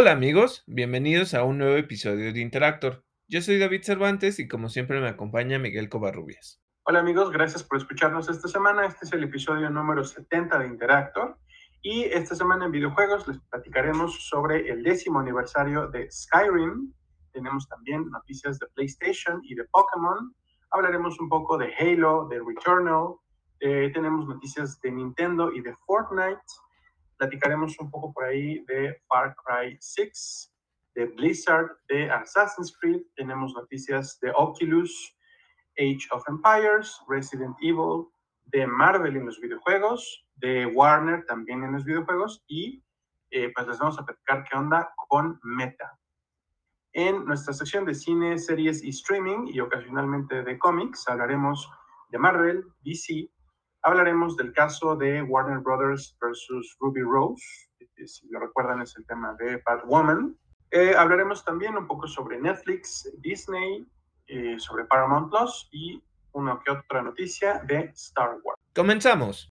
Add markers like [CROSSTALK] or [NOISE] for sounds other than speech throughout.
Hola amigos, bienvenidos a un nuevo episodio de Interactor. Yo soy David Cervantes y como siempre me acompaña Miguel Covarrubias. Hola amigos, gracias por escucharnos esta semana. Este es el episodio número 70 de Interactor y esta semana en videojuegos les platicaremos sobre el décimo aniversario de Skyrim. Tenemos también noticias de PlayStation y de Pokémon. Hablaremos un poco de Halo, de Returnal. Eh, tenemos noticias de Nintendo y de Fortnite platicaremos un poco por ahí de Far Cry 6, de Blizzard, de Assassin's Creed, tenemos noticias de Oculus, Age of Empires, Resident Evil, de Marvel en los videojuegos, de Warner también en los videojuegos y eh, pues les vamos a platicar qué onda con Meta. En nuestra sección de cine, series y streaming y ocasionalmente de cómics hablaremos de Marvel, DC, Hablaremos del caso de Warner Brothers versus Ruby Rose, si lo recuerdan es el tema de Batwoman. Eh, hablaremos también un poco sobre Netflix, Disney, eh, sobre Paramount Plus y una que otra noticia de Star Wars. Comenzamos.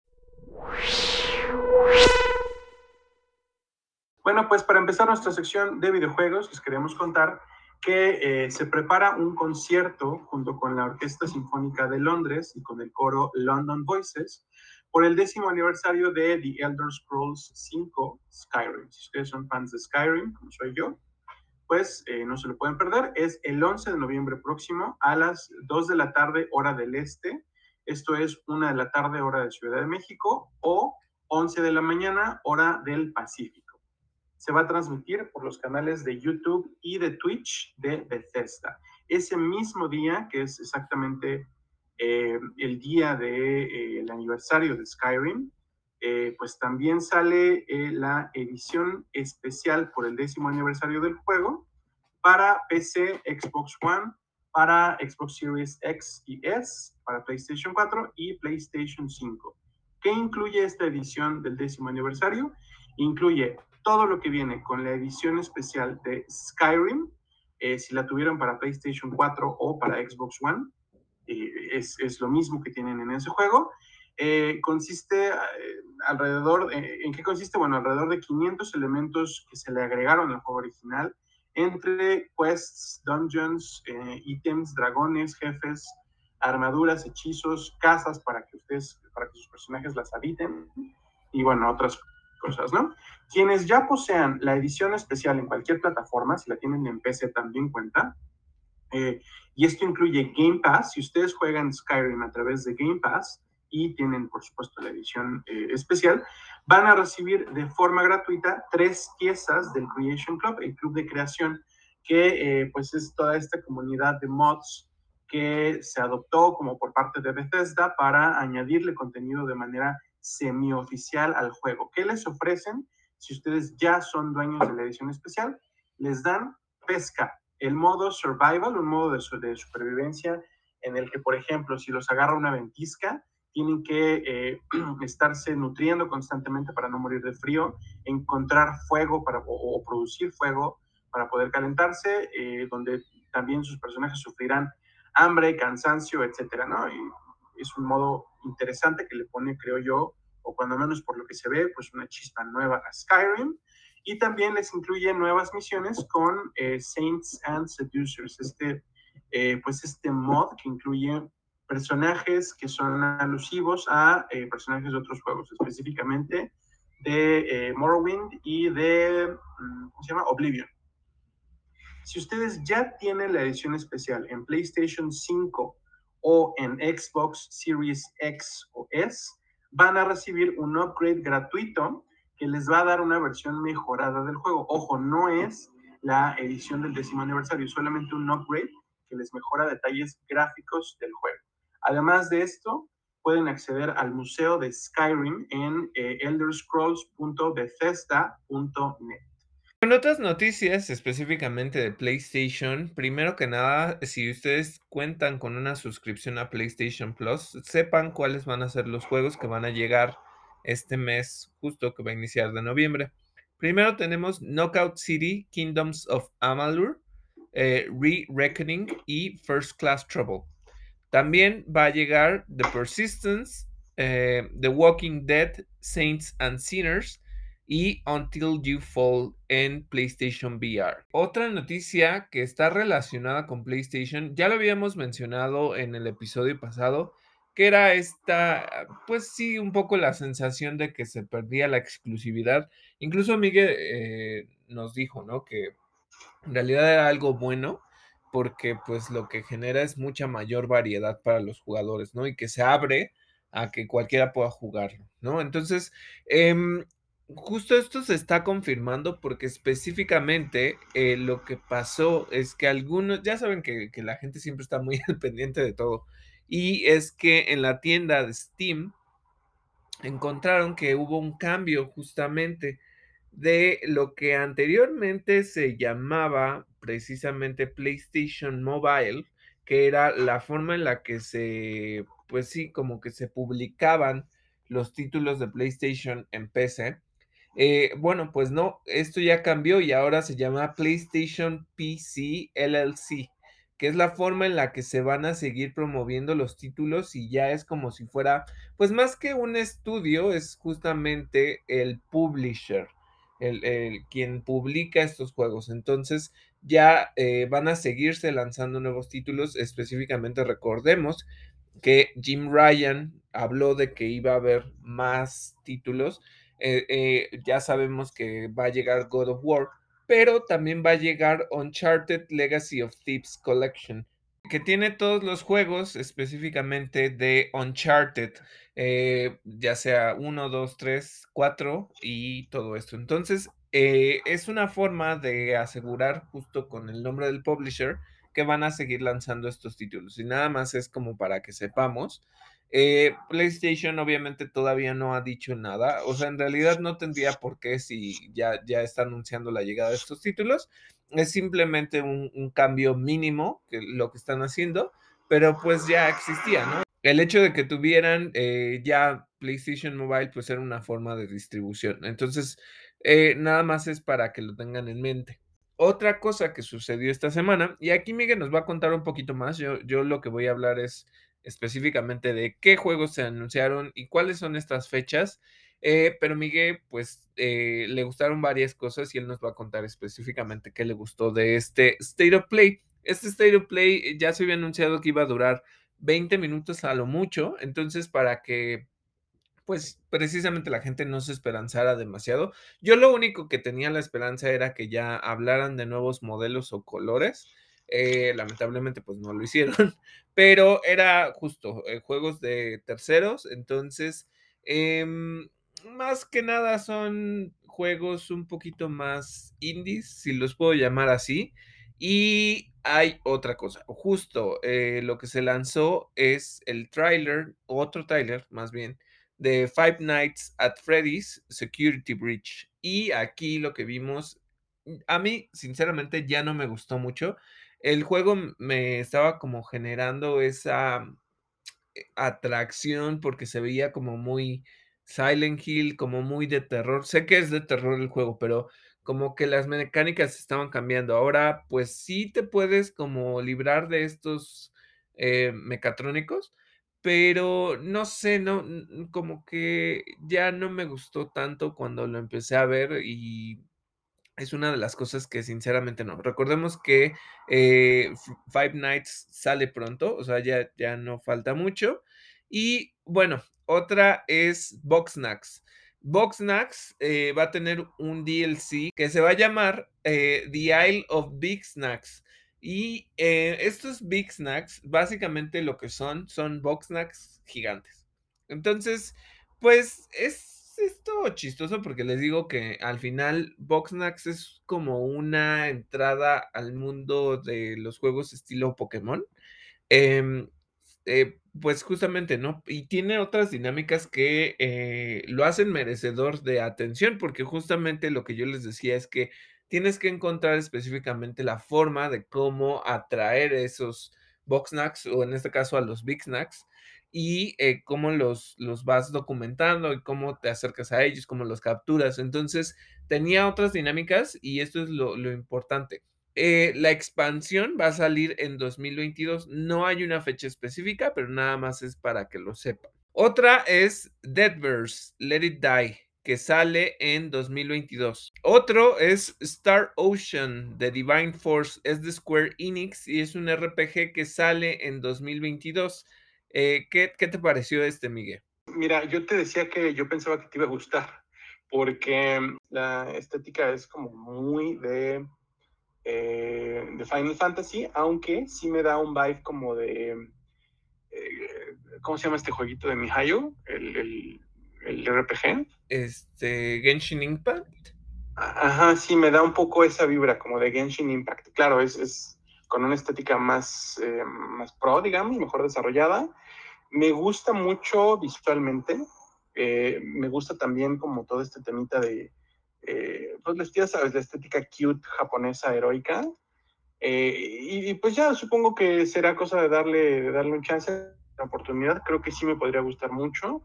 Bueno, pues para empezar nuestra sección de videojuegos, les queremos contar que eh, se prepara un concierto junto con la Orquesta Sinfónica de Londres y con el coro London Voices por el décimo aniversario de The Elder Scrolls 5 Skyrim. Si ustedes son fans de Skyrim, como soy yo, pues eh, no se lo pueden perder. Es el 11 de noviembre próximo a las 2 de la tarde hora del este. Esto es 1 de la tarde hora de Ciudad de México o 11 de la mañana hora del Pacífico se va a transmitir por los canales de YouTube y de Twitch de Bethesda. Ese mismo día, que es exactamente eh, el día del de, eh, aniversario de Skyrim, eh, pues también sale la edición especial por el décimo aniversario del juego para PC, Xbox One, para Xbox Series X y S, para PlayStation 4 y PlayStation 5. ¿Qué incluye esta edición del décimo aniversario? Incluye todo lo que viene con la edición especial de Skyrim, eh, si la tuvieron para PlayStation 4 o para Xbox One, eh, es, lo mismo que tienen en ese juego. Eh, consiste alrededor, ¿en qué consiste? Bueno, alrededor de 500 elementos que se le agregaron al juego original, entre quests, dungeons, ítems, dragones, jefes, armaduras, hechizos, casas para que ustedes, para que sus personajes las habiten y bueno, otras cosas, ¿no? Quienes ya posean la edición especial en cualquier plataforma, si la tienen en PC también cuenta, eh, y esto incluye Game Pass, si ustedes juegan Skyrim a través de Game Pass y tienen, por supuesto, la edición eh, especial, van a recibir de forma gratuita tres piezas del Creation Club, el club de creación, que eh, pues es toda esta comunidad de mods que se adoptó como por parte de Bethesda para añadirle contenido de manera semioficial al juego. ¿Qué les ofrecen? Si ustedes ya son dueños de la edición especial, les dan pesca, el modo survival, un modo de, supervivencia en el que, por ejemplo, si los agarra una ventisca, tienen que eh, [CLEARS THROAT] estarse nutriendo constantemente para no morir de frío, encontrar fuego para, o, producir fuego para poder calentarse, eh, donde también sus personajes sufrirán hambre, cansancio, etcétera, ¿no? Es un modo interesante que le pone, creo yo, o cuando menos por lo que se ve, pues una chispa nueva a Skyrim. Y también les incluye nuevas misiones con eh, Saints and Seducers, este, eh, pues este mod que incluye personajes que son alusivos a eh, personajes de otros juegos, específicamente de Morrowind y de, mm, ¿cómo se llama? Oblivion. Si ustedes ya tienen la edición especial en PlayStation 5 o en Xbox Series X o S, van a recibir un upgrade gratuito que les va a dar una versión mejorada del juego. Ojo, no es la edición del décimo aniversario, solamente un upgrade que les mejora detalles gráficos del juego. Además de esto, pueden acceder al museo de Skyrim en eh, elderscrolls.bethesda.net. En otras noticias, específicamente de PlayStation, primero que nada, si ustedes cuentan con una suscripción a PlayStation Plus, sepan cuáles van a ser los juegos que van a llegar este mes justo que va a iniciar de noviembre. Primero tenemos Knockout City, Kingdoms of Amalur, eh, Re-Reckoning y First Class Trouble. También va a llegar The Persistence, eh, The Walking Dead, Saints and Sinners, y Until You Fall en PlayStation VR. Otra noticia que está relacionada con PlayStation, ya lo habíamos mencionado en el episodio pasado, que era esta, pues sí, un poco la sensación de que se perdía la exclusividad. Incluso Miguel eh, nos dijo, ¿no? Que en realidad era algo bueno porque pues lo que genera es mucha mayor variedad para los jugadores, ¿no? Y que se abre a que cualquiera pueda jugarlo, ¿no? Entonces, em, justo esto se está confirmando porque específicamente eh, lo que pasó es que algunos, ya saben que, que la gente siempre está muy [LAUGHS] al pendiente de todo, y es que en la tienda de Steam encontraron que hubo un cambio justamente de lo que anteriormente se llamaba precisamente PlayStation Mobile, que era la forma en la que se, pues sí, como que se publicaban los títulos de PlayStation en PC. Eh, bueno, pues no, esto ya cambió y ahora se llama PlayStation PC LLC, que es la forma en la que se van a seguir promoviendo los títulos y ya es como si fuera, pues más que un estudio, es justamente el publisher el, quien publica estos juegos. Entonces ya eh, van a seguirse lanzando nuevos títulos. Específicamente recordemos que Jim Ryan habló de que iba a haber más títulos. Eh, eh, ya sabemos que va a llegar God of War, pero también va a llegar Uncharted Legacy of Thieves Collection, que tiene todos los juegos específicamente de Uncharted. Eh, ya sea 1, 2, 3, 4 y todo esto. Entonces, es una forma de asegurar justo con el nombre del publisher que van a seguir lanzando estos títulos. Y nada más es como para que sepamos. Eh, PlayStation obviamente todavía no ha dicho nada. O sea, en realidad no tendría por qué si ya, ya está anunciando la llegada de estos títulos. Es simplemente un, cambio mínimo que lo que están haciendo, pero pues ya existía, ¿no? el hecho de que tuvieran eh, ya PlayStation Mobile, pues era una forma de distribución. Entonces, eh, nada más es para que lo tengan en mente. Otra cosa que sucedió esta semana, y aquí Miguel nos va a contar un poquito más, yo, yo lo que voy a hablar es específicamente de qué juegos se anunciaron y cuáles son estas fechas, eh, pero Miguel, pues le gustaron varias cosas y él nos va a contar específicamente qué le gustó de este State of Play. Este State of Play ya se había anunciado que iba a durar 20 minutos a lo mucho, entonces para que pues precisamente la gente no se esperanzara demasiado. Yo lo único que tenía la esperanza era que ya hablaran de nuevos modelos o colores. Eh, lamentablemente pues no lo hicieron, [LAUGHS] pero era justo eh, juegos de terceros, entonces em, más que nada son juegos un poquito más indies, si los puedo llamar así. Y hay otra cosa, justo eh, lo que se lanzó es el trailer, otro trailer más bien, de Five Nights at Freddy's Security Breach. Y aquí lo que vimos, a mí sinceramente ya no me gustó mucho. El juego me estaba como generando esa eh, atracción porque se veía como muy Silent Hill, como muy de terror. Sé que es de terror el juego, pero como que las mecánicas estaban cambiando. Ahora, pues sí te puedes como librar de estos eh, mecatrónicos, pero no sé, no, como que ya no me gustó tanto cuando lo empecé a ver y es una de las cosas que sinceramente no. Recordemos que eh, Five Nights sale pronto, o sea, ya, ya no falta mucho. Y bueno, otra es Boxnax. Boxnax eh, va a tener un DLC que se va a llamar eh, The Isle of Big Snacks. Y estos Big Snacks, básicamente lo que son, son Boxnacks gigantes. Entonces, pues es esto chistoso porque les digo que al final Boxnax es como una entrada al mundo de los juegos estilo Pokémon. Em, eh, pues justamente, ¿no? Y tiene otras dinámicas que eh, lo hacen merecedor de atención, porque justamente lo que yo les decía es que tienes que encontrar específicamente la forma de cómo atraer esos box snacks, o en este caso a los big snacks, y eh, cómo los, los vas documentando y cómo te acercas a ellos, cómo los capturas. Entonces, tenía otras dinámicas y esto es lo, lo importante. Eh, la expansión va a salir en 2022. No hay una fecha específica, pero nada más es para que lo sepan. Otra es Deadverse, Let It Die, que sale en 2022. Otro es Star Ocean de Divine Force, es de Square Enix y es un RPG que sale en 2022. Eh, ¿qué, ¿Qué te pareció este, Miguel? Mira, yo te decía que yo pensaba que te iba a gustar, porque la estética es como muy de, eh, de Final Fantasy, aunque sí me da un vibe como de, eh, ¿cómo se llama este jueguito de Mihayo? El, el, el RPG. Este, Genshin Impact. Ajá, sí, me da un poco esa vibra como de Genshin Impact. Claro, es, es con una estética más, eh, más pro, digamos, mejor desarrollada. Me gusta mucho visualmente. Eh, me gusta también como todo este temita de, eh, pues ya sabes, la estética cute japonesa heroica. Eh, y, pues ya supongo que será cosa de darle, de darle un chance, una oportunidad. Creo que sí me podría gustar mucho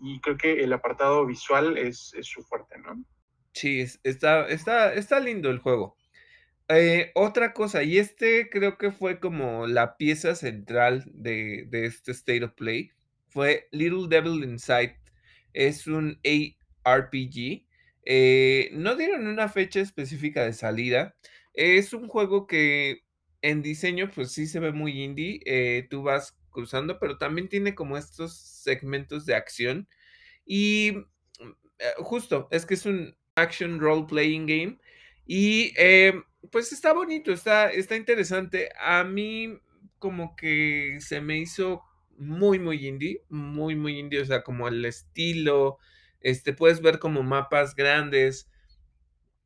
y creo que el apartado visual es, es su fuerte, ¿no? Sí, está, está, está lindo el juego. Eh, otra cosa, y este creo que fue como la pieza central de, de, este State of Play, fue Little Devil Inside. Es un ARPG. Eh, no dieron una fecha específica de salida. Es un juego que en diseño pues sí se ve muy indie. Eh, tú vas cruzando, pero también tiene como estos segmentos de acción y eh, justo, es que es un action role playing game. Y eh, pues está bonito, está, está interesante. A mí como que se me hizo muy, muy indie, muy, muy indie, o sea, como el estilo, este, puedes ver como mapas grandes.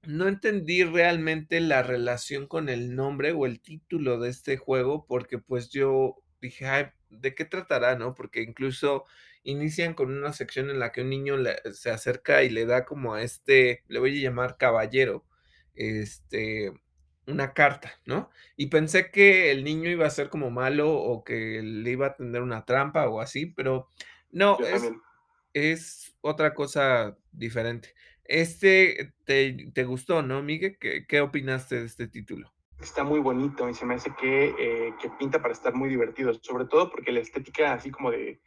No entendí realmente la relación con el nombre o el título de este juego, porque pues yo dije, ay, ¿de qué tratará, no? Porque incluso inician con una sección en la que un niño se acerca y le da como a este, le voy a llamar caballero, este, una carta, ¿no? Y pensé que el niño iba a ser como malo o que le iba a tener una trampa o así, pero no, es, es, otra cosa diferente. Este te, te gustó, ¿no, Miguel? ¿Qué, ¿Qué, opinaste de este título? Está muy bonito y se me hace que, eh, que pinta para estar muy divertido, sobre todo porque la estética así como de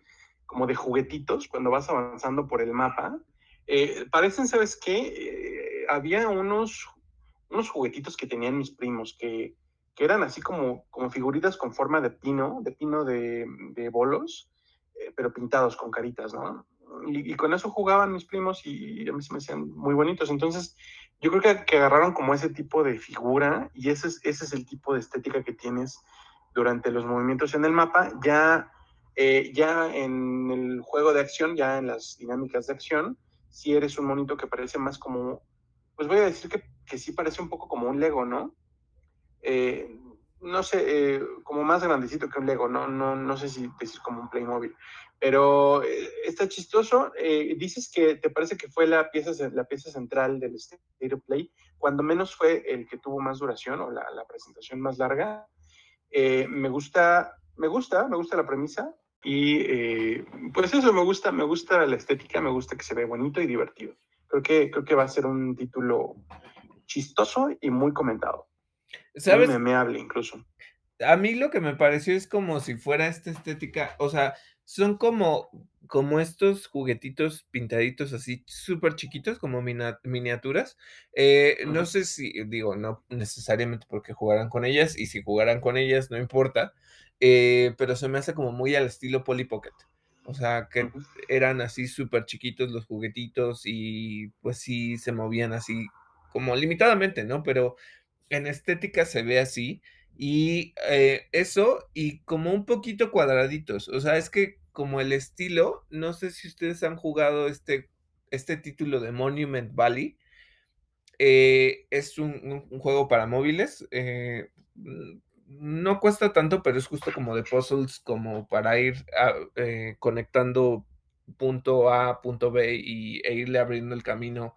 como de juguetitos cuando vas avanzando por el mapa. Eh, parecen, ¿sabes qué? Eh, había unos, unos juguetitos que tenían mis primos que, que, eran así como, como figuritas con forma de pino, de pino de, de bolos, eh, pero pintados con caritas, ¿no? Y, con eso jugaban mis primos y a mí se me hacían muy bonitos. Entonces, yo creo que, que agarraron como ese tipo de figura y ese es, ese es el tipo de estética que tienes durante los movimientos en el mapa. Ya eh, ya en el juego de acción, ya en las dinámicas de acción, si eres un monito que parece más como, pues voy a decir que, que sí parece un poco como un Lego, ¿no? Eh, no sé, eh, como más grandecito que un Lego, no, no, no sé si decir como un Playmobil, pero eh, está chistoso. Eh, dices que te parece que fue la pieza, la pieza central del State of Play, cuando menos fue el que tuvo más duración o la, la presentación más larga. me gusta, me gusta, me gusta la premisa. Y eh, pues eso me gusta, me gusta la estética, me gusta que se ve bonito y divertido. Creo que, creo que va a ser un título chistoso y muy comentado. ¿Sabes? Muy memeable incluso. A mí lo que me pareció es como si fuera esta estética, o sea, son como, como estos juguetitos pintaditos así súper chiquitos, como miniaturas. Eh, uh -huh. No sé si, digo, no necesariamente porque jugaran con ellas, y si jugaran con ellas, no importa, eh, pero se me hace como muy al estilo Polly Pocket. O sea, que eran así súper chiquitos los juguetitos y pues sí se movían así como limitadamente, ¿no? Pero en estética se ve así. Y eh, eso, y como un poquito cuadraditos. O sea, es que como el estilo, no sé si ustedes han jugado este, este título de Monument Valley. Eh, es un, juego para móviles. Eh, no cuesta tanto, pero es justo como de puzzles, como para ir conectando punto A, punto B y, e irle abriendo el camino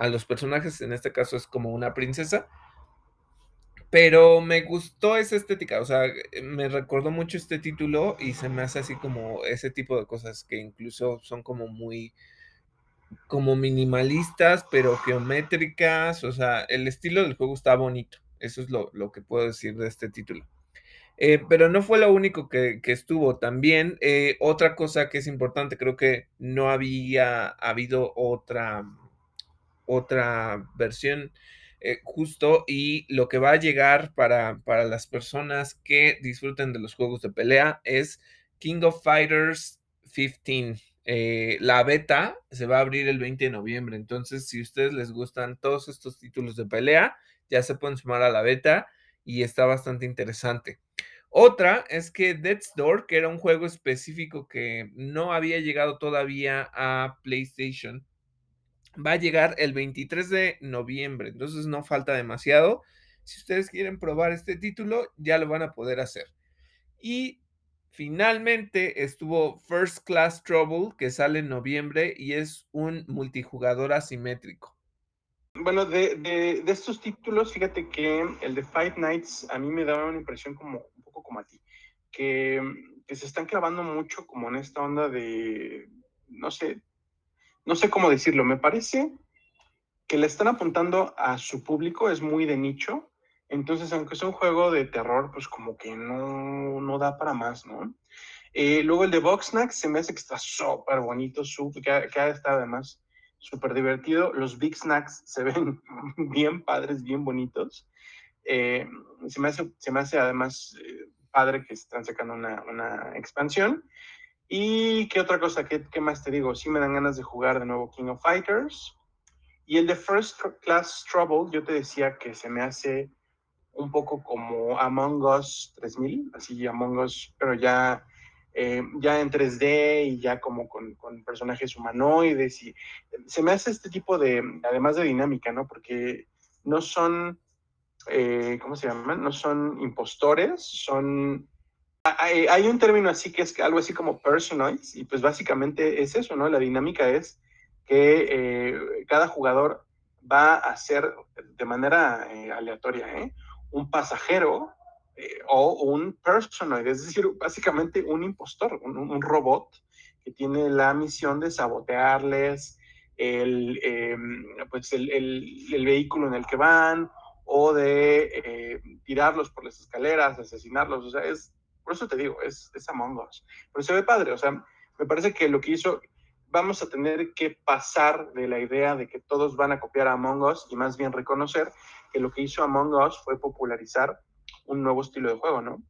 a los personajes. En este caso es como una princesa. Pero me gustó esa estética, o sea, me recordó mucho este título y se me hace así como ese tipo de cosas que incluso son como muy como minimalistas, pero geométricas, o sea, el estilo del juego está bonito, eso es lo, lo que puedo decir de este título. Eh, pero no fue lo único que, que estuvo. También eh, otra cosa que es importante, creo que no había habido otra, otra versión eh, justo y lo que va a llegar para, para las personas que disfruten de los juegos de pelea es King of Fighters 15. Eh, la beta se va a abrir el 20 de noviembre, entonces si a ustedes les gustan todos estos títulos de pelea, ya se pueden sumar a la beta y está bastante interesante. Otra es que Death's Door, que era un juego específico que no había llegado todavía a PlayStation, va a llegar el 23 de noviembre, entonces no falta demasiado. Si ustedes quieren probar este título, ya lo van a poder hacer. Y finalmente estuvo First Class Trouble, que sale en noviembre y es un multijugador asimétrico. Bueno, de, estos títulos, fíjate que el de Five Nights a mí me daba una impresión como un poco como a ti, que, se están clavando mucho como en esta onda de, no sé, no sé cómo decirlo, me parece que le están apuntando a su público, es muy de nicho, entonces aunque es un juego de terror, pues como que no, no da para más, ¿no? Eh, luego el de Boxnack se me hace que está súper bonito, súper, que, que ha estado además súper divertido. Los Big Snacks [LAUGHS] se ven bien padres, bien bonitos. Eh, se, me hace, se me hace además eh, padre que están sacando una, una, expansión. Y qué otra cosa, ¿Qué, ¿Qué, más te digo? Sí me dan ganas de jugar de nuevo King of Fighters. Y el de First Class Trouble, yo te decía que se me hace un poco como Among Us 3000, así Among Us, pero ya eh, ya en 3D y ya como con, con, personajes humanoides y se me hace este tipo de, además de dinámica, ¿no? Porque no son, eh, ¿cómo se llaman? No son impostores, son... Hay, un término así que es algo así como personoids y pues básicamente es eso, ¿no? La dinámica es que eh, cada jugador va a ser de manera eh, aleatoria, ¿eh? Un pasajero eh, o un personoid, es decir, básicamente un impostor, un, robot que tiene la misión de sabotearles el, eh, pues el, el, vehículo en el que van o de tirarlos por las escaleras, asesinarlos, o sea, es, por eso te digo, es, es Among Us, pero se ve padre, o sea, me parece que lo que hizo, vamos a tener que pasar de la idea de que todos van a copiar a Among Us y más bien reconocer que lo que hizo Among Us fue popularizar un nuevo estilo de juego, ¿no?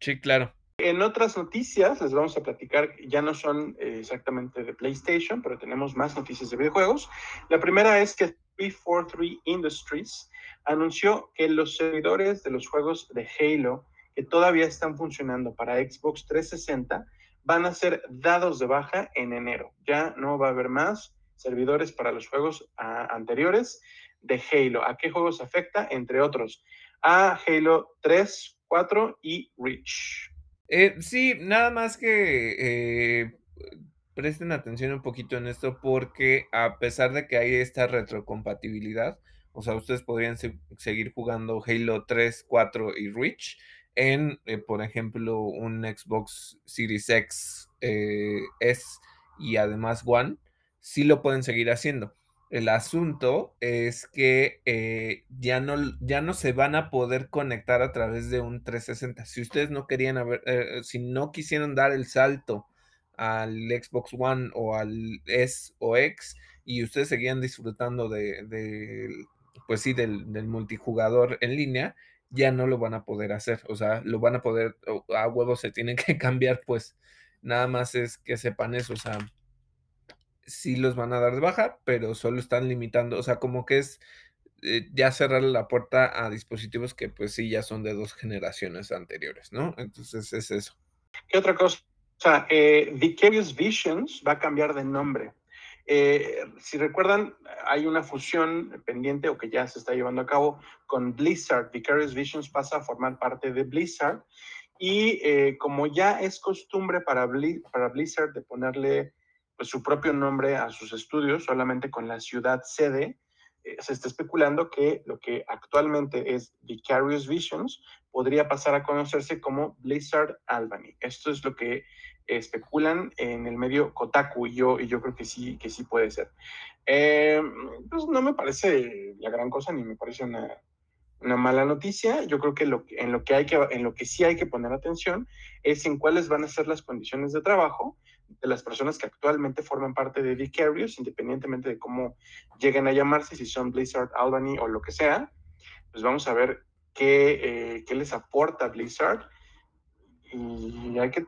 Sí, claro. En otras noticias les vamos a platicar, ya no son eh, exactamente de PlayStation, pero tenemos más noticias de videojuegos. La primera es que 343 Industries anunció que los servidores de los juegos de Halo que todavía están funcionando para Xbox 360 van a ser dados de baja en enero. Ya no va a haber más servidores para los juegos ah, anteriores de Halo. ¿A qué juegos afecta? Entre otros, a Halo 3, 4 y Reach. Eh, sí, nada más que eh, presten atención un poquito en esto porque a pesar de que hay esta retrocompatibilidad, o sea, ustedes podrían se seguir jugando Halo 3, 4 y Reach en, eh, por ejemplo, un Xbox Series X eh, S y además One, sí lo pueden seguir haciendo. El asunto es que eh, ya, no, ya no se van a poder conectar a través de un 360. Si ustedes no querían haber, si no quisieron dar el salto al Xbox One o al S o X y ustedes seguían disfrutando de, pues sí, del, multijugador en línea, ya no lo van a poder hacer. O sea, lo van a poder, a huevos se tienen que [LAUGHS] cambiar, pues nada más es que sepan eso. O sea, sí los van a dar de baja, pero solo están limitando, o sea, como que es eh, ya cerrar la puerta a dispositivos que pues sí ya son de dos generaciones anteriores, ¿no? Entonces es eso. ¿Qué otra cosa? O sea, eh, Vicarious Visions va a cambiar de nombre. Eh, si recuerdan, hay una fusión pendiente o que ya se está llevando a cabo con Blizzard. Vicarious Visions pasa a formar parte de Blizzard. Y eh, como ya es costumbre para, Bli para Blizzard de ponerle pues, su propio nombre a sus estudios, solamente con la ciudad sede. Eh, se está especulando que lo que actualmente es Vicarious Visions podría pasar a conocerse como Blizzard Albany. Esto es lo que especulan en el medio Kotaku y yo, y yo creo que sí, que sí puede ser. Eh, pues no me parece la gran cosa ni me parece una, Una mala noticia, yo creo que, lo, en, lo que hay que en lo que sí hay que poner atención es en cuáles van a ser las condiciones de trabajo de las personas que actualmente forman parte de Vicarious, independientemente de cómo lleguen a llamarse, si son Blizzard, Albany o lo que sea, pues vamos a ver qué, eh, qué les aporta Blizzard. Y hay que,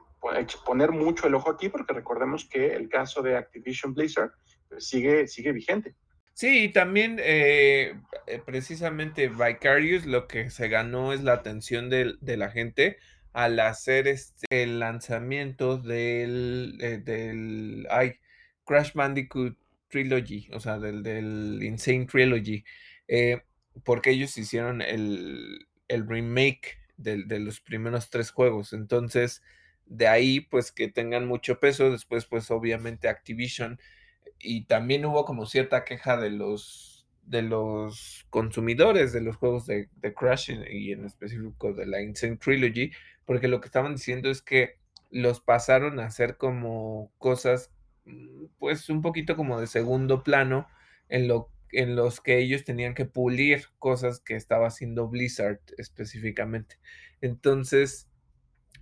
poner mucho el ojo aquí porque recordemos que el caso de Activision Blizzard pues, sigue, sigue vigente. Sí, y también eh, eh, precisamente Vicarious lo que se ganó es la atención de, de la gente al hacer este, el lanzamiento del, eh, del ay, Crash Bandicoot Trilogy, o sea, del, del Insane Trilogy, eh, porque ellos hicieron el, el remake de, de, los primeros tres juegos. Entonces, de ahí, pues que tengan mucho peso. Después, pues obviamente Activision. Y también hubo como cierta queja de los de los consumidores de los juegos de, de Crash y en específico de la Insane Trilogy, porque lo que estaban diciendo es que los pasaron a hacer como cosas, mm, pues un poquito como de segundo plano, en, lo, en los que ellos tenían que pulir cosas que estaba haciendo Blizzard específicamente. Entonces,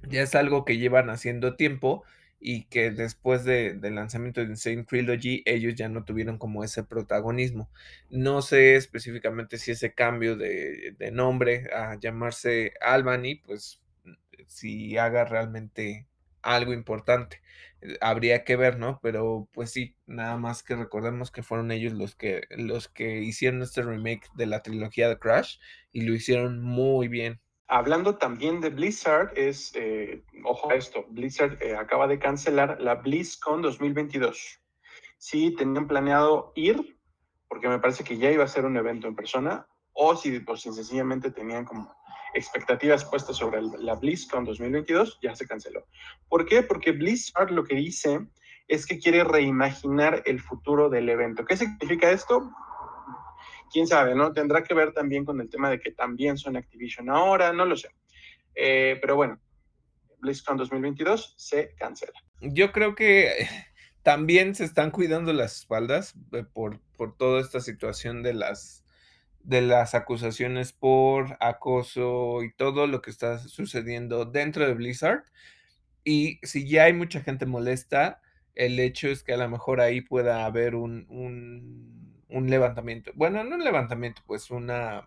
ya es algo que llevan haciendo tiempo y que después de, del lanzamiento de Insane Trilogy ellos ya no tuvieron como ese protagonismo. No sé específicamente si ese cambio de nombre a llamarse Albany, pues si haga realmente algo importante. Habría que ver, ¿no? Pero pues sí, nada más que recordemos que fueron ellos los que los que hicieron este remake de la trilogía de Crash y lo hicieron muy bien. Hablando también de Blizzard, es, eh, ojo a esto, Blizzard eh, acaba de cancelar la BlizzCon 2022. Sí, tenían planeado ir, porque me parece que ya iba a ser un evento en persona, o si, pues, sencillamente tenían como expectativas puestas sobre la BlizzCon 2022, ya se canceló. ¿Por qué? Porque Blizzard lo que dice es que quiere reimaginar el futuro del evento. ¿Qué significa esto? Quién sabe, ¿no? Tendrá que ver también con el tema de que también son Activision ahora, no lo sé. Eh, pero bueno, BlizzCon 2022 se cancela. Yo creo que también se están cuidando las espaldas eh, por, por toda esta situación de las de las acusaciones por acoso y todo lo que está sucediendo dentro de Blizzard. Y si ya hay mucha gente molesta, el hecho es que a lo mejor ahí pueda haber un, un, un levantamiento. Bueno, no un levantamiento, pues una,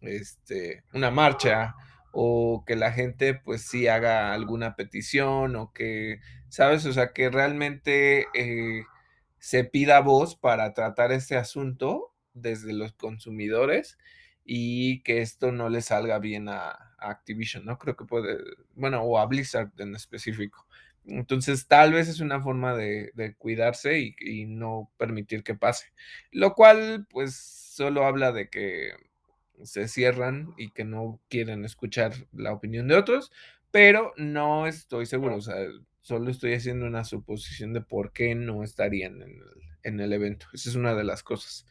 este, una marcha o que la gente pues sí haga alguna petición o que, ¿sabes? O sea, que realmente eh, se pida voz para tratar este asunto desde los consumidores y que esto no le salga bien a, Activision, ¿no? Creo que puede, bueno, o a Blizzard en específico. Entonces, tal vez es una forma de, cuidarse y, y, no permitir que pase. Lo cual, pues, solo habla de que se cierran y que no quieren escuchar la opinión de otros, pero no estoy seguro, o sea, solo estoy haciendo una suposición de por qué no estarían en el, en el evento. Esa es una de las cosas.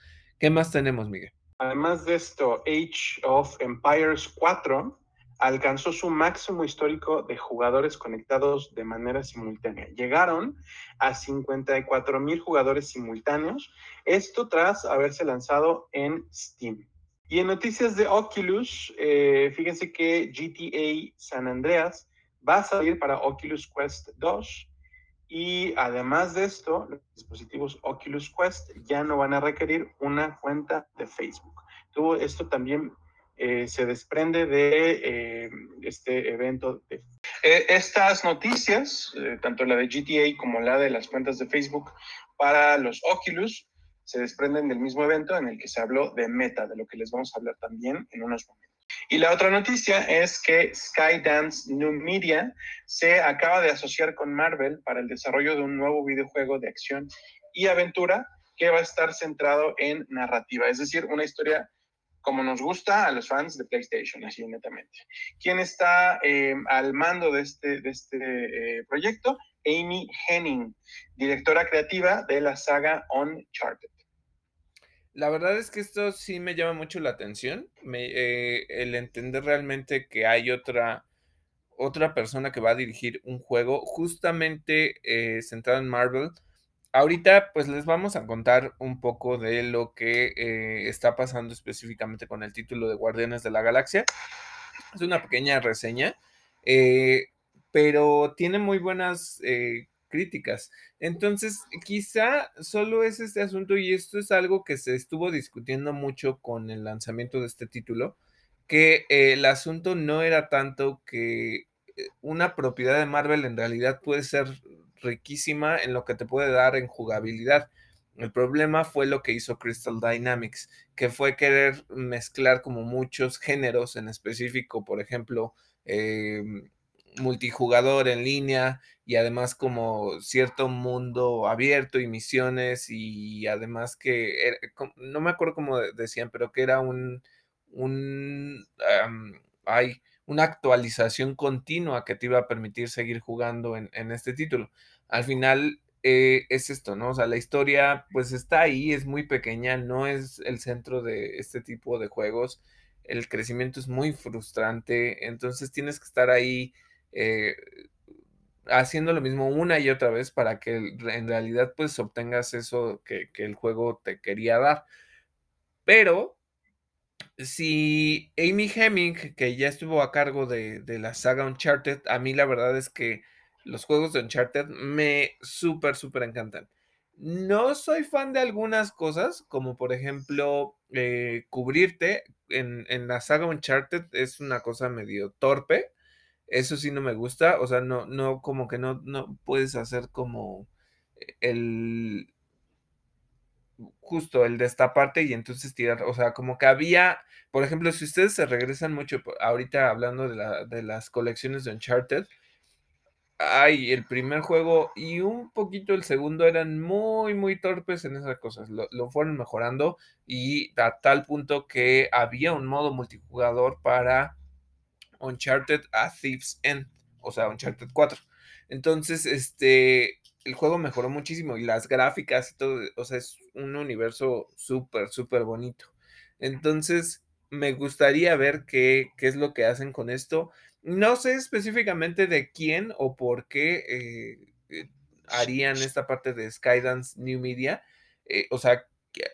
¿Qué más tenemos, Miguel? Además de esto, Age of Empires 4 alcanzó su máximo histórico de jugadores conectados de manera simultánea. Llegaron a 54 mil jugadores simultáneos, esto tras haberse lanzado en Steam. Y en noticias de Oculus, eh, fíjense que GTA San Andreas va a salir para Oculus Quest 2 y además de esto, los dispositivos Oculus Quest ya no van a requerir una cuenta de Facebook. Esto también eh, se desprende de eh, este evento. Eh, estas noticias, tanto la de GTA como la de las cuentas de Facebook para los Oculus, se desprenden del mismo evento en el que se habló de Meta, de lo que les vamos a hablar también en unos momentos. Y la otra noticia es que Skydance New Media se acaba de asociar con Marvel para el desarrollo de un nuevo videojuego de acción y aventura que va a estar centrado en narrativa, es decir, una historia como nos gusta a los fans de PlayStation, así netamente. ¿Quién está eh, al mando de este, de este eh, proyecto? Amy Henning, directora creativa de la saga Uncharted. La verdad es que esto sí me llama mucho la atención, eh, el entender realmente que hay otra, otra persona que va a dirigir un juego justamente eh, centrado en Marvel, ahorita, pues, les vamos a contar un poco de lo que, eh, está pasando específicamente con el título de Guardianes de la Galaxia. Es una pequeña reseña, pero tiene muy buenas, críticas. Entonces, quizá solo es este asunto, y esto es algo que se estuvo discutiendo mucho con el lanzamiento de este título, que el asunto no era tanto que, eh, una propiedad de Marvel en realidad puede ser riquísima en lo que te puede dar en jugabilidad. El problema fue lo que hizo Crystal Dynamics, que fue querer mezclar como muchos géneros en específico, por ejemplo, em, multijugador en línea y además como cierto mundo abierto y misiones y además que, er no me acuerdo cómo decían, pero que era un un, am, ay, una actualización continua que te iba a permitir seguir jugando en en este título. Al final, eh, es esto, ¿no? O sea, la historia, pues, está ahí, es muy pequeña, no es el centro de este tipo de juegos. El crecimiento es muy frustrante, entonces tienes que estar ahí, eh, haciendo lo mismo una y otra vez para que en realidad, pues, obtengas eso que el juego te quería dar. Pero si Amy Hemming, que ya estuvo a cargo de la saga Uncharted, a mí la verdad es que los juegos de Uncharted me súper, superencantan. No soy fan de algunas cosas, como por ejemplo, eh, cubrirte en en la saga Uncharted es una cosa medio torpe. Eso sí no me gusta, o sea, no no como que no no puedes hacer como el justo, el destaparte y entonces tirar, o sea, como que había, por ejemplo, si ustedes se regresan mucho ahorita hablando de la de las colecciones de Uncharted ay, el primer juego y un poquito el segundo eran muy, muy torpes en esas cosas. Lo lo fueron mejorando y a tal punto que había un modo multijugador para Uncharted: A Thief's End, o sea, Uncharted 4. Entonces, este, el juego mejoró muchísimo y las gráficas y todo, o sea, es un universo súper, superbonito. Entonces, me gustaría ver qué qué es lo que hacen con esto. No sé específicamente de quién o por qué, eh eh, harían esta parte de Skydance New Media, eh, o sea,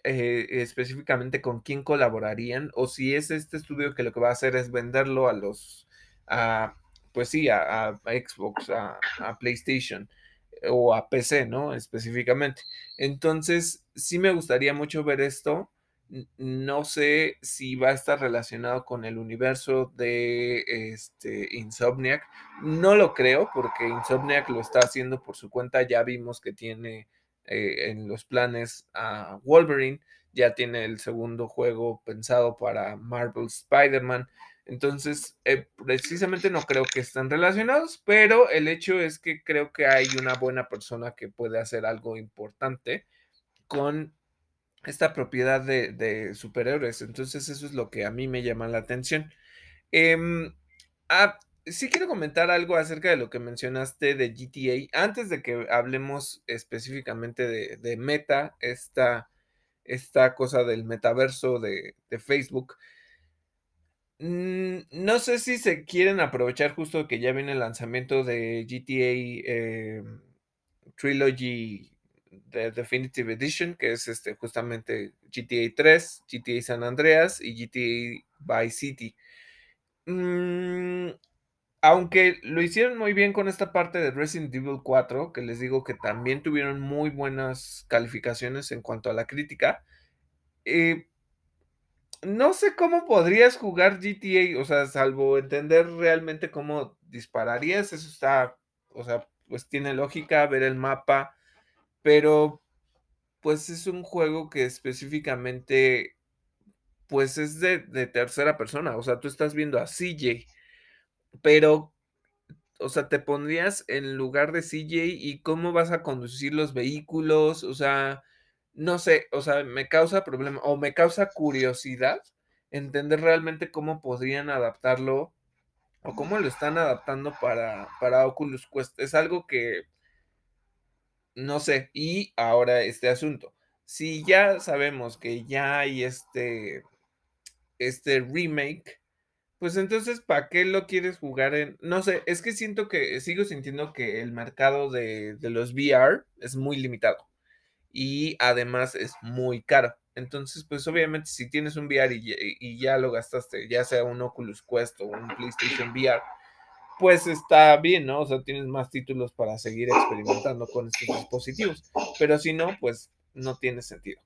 eh, específicamente con quién colaborarían, o si es este estudio que lo que va a hacer es venderlo a los a, pues sí, a Xbox, a a PlayStation o a PC, ¿no?, específicamente. Entonces, sí me gustaría mucho ver esto. No sé si va a estar relacionado con el universo de, este, Insomniac. No lo creo, porque Insomniac lo está haciendo por su cuenta. Ya vimos que tiene, eh, en los planes a Wolverine, ya tiene el segundo juego pensado para Marvel's Spider-Man. Entonces, eh, precisamente no creo que estén relacionados, pero el hecho es que creo que hay una buena persona que puede hacer algo importante con esta propiedad de de superhéroes. Entonces, eso es lo que a mí me llama la atención. Em, ah, sí quiero comentar algo acerca de lo que mencionaste de GTA. Antes de que hablemos específicamente de Meta, esta esta cosa del metaverso de Facebook. Mm, no sé si se quieren aprovechar justo que ya viene el lanzamiento de GTA, em, Trilogy de Definitive Edition, que es, este, justamente GTA 3, GTA San Andreas y GTA Vice City. Mm, aunque lo hicieron muy bien con esta parte de Resident Evil 4, que les digo que también tuvieron muy buenas calificaciones en cuanto a la crítica, eh no sé cómo podrías jugar GTA, o sea, salvo entender realmente cómo dispararías, eso está, o sea, pues tiene lógica ver el mapa, pero, pues, es un juego que específicamente, pues, es de de tercera persona, o sea, tú estás viendo a CJ, pero, o sea, te pondrías en lugar de CJ, ¿y cómo vas a conducir los vehículos? O sea, no sé, o sea, me causa problema, o me causa curiosidad entender realmente cómo podrían adaptarlo, o cómo lo están adaptando para para Oculus Quest. Es algo que no sé. Y ahora este asunto, si ya sabemos que ya hay este este remake, pues entonces, ¿para qué lo quieres jugar en? No sé, es que siento que sigo sintiendo que el mercado de los VR es muy limitado. y además es muy caro. Entonces, pues obviamente si tienes un VR y, ya lo gastaste, ya sea un Oculus Quest o un PlayStation VR, pues está bien, ¿no? O sea, tienes más títulos para seguir experimentando con estos dispositivos. Pero si no, pues no tiene sentido.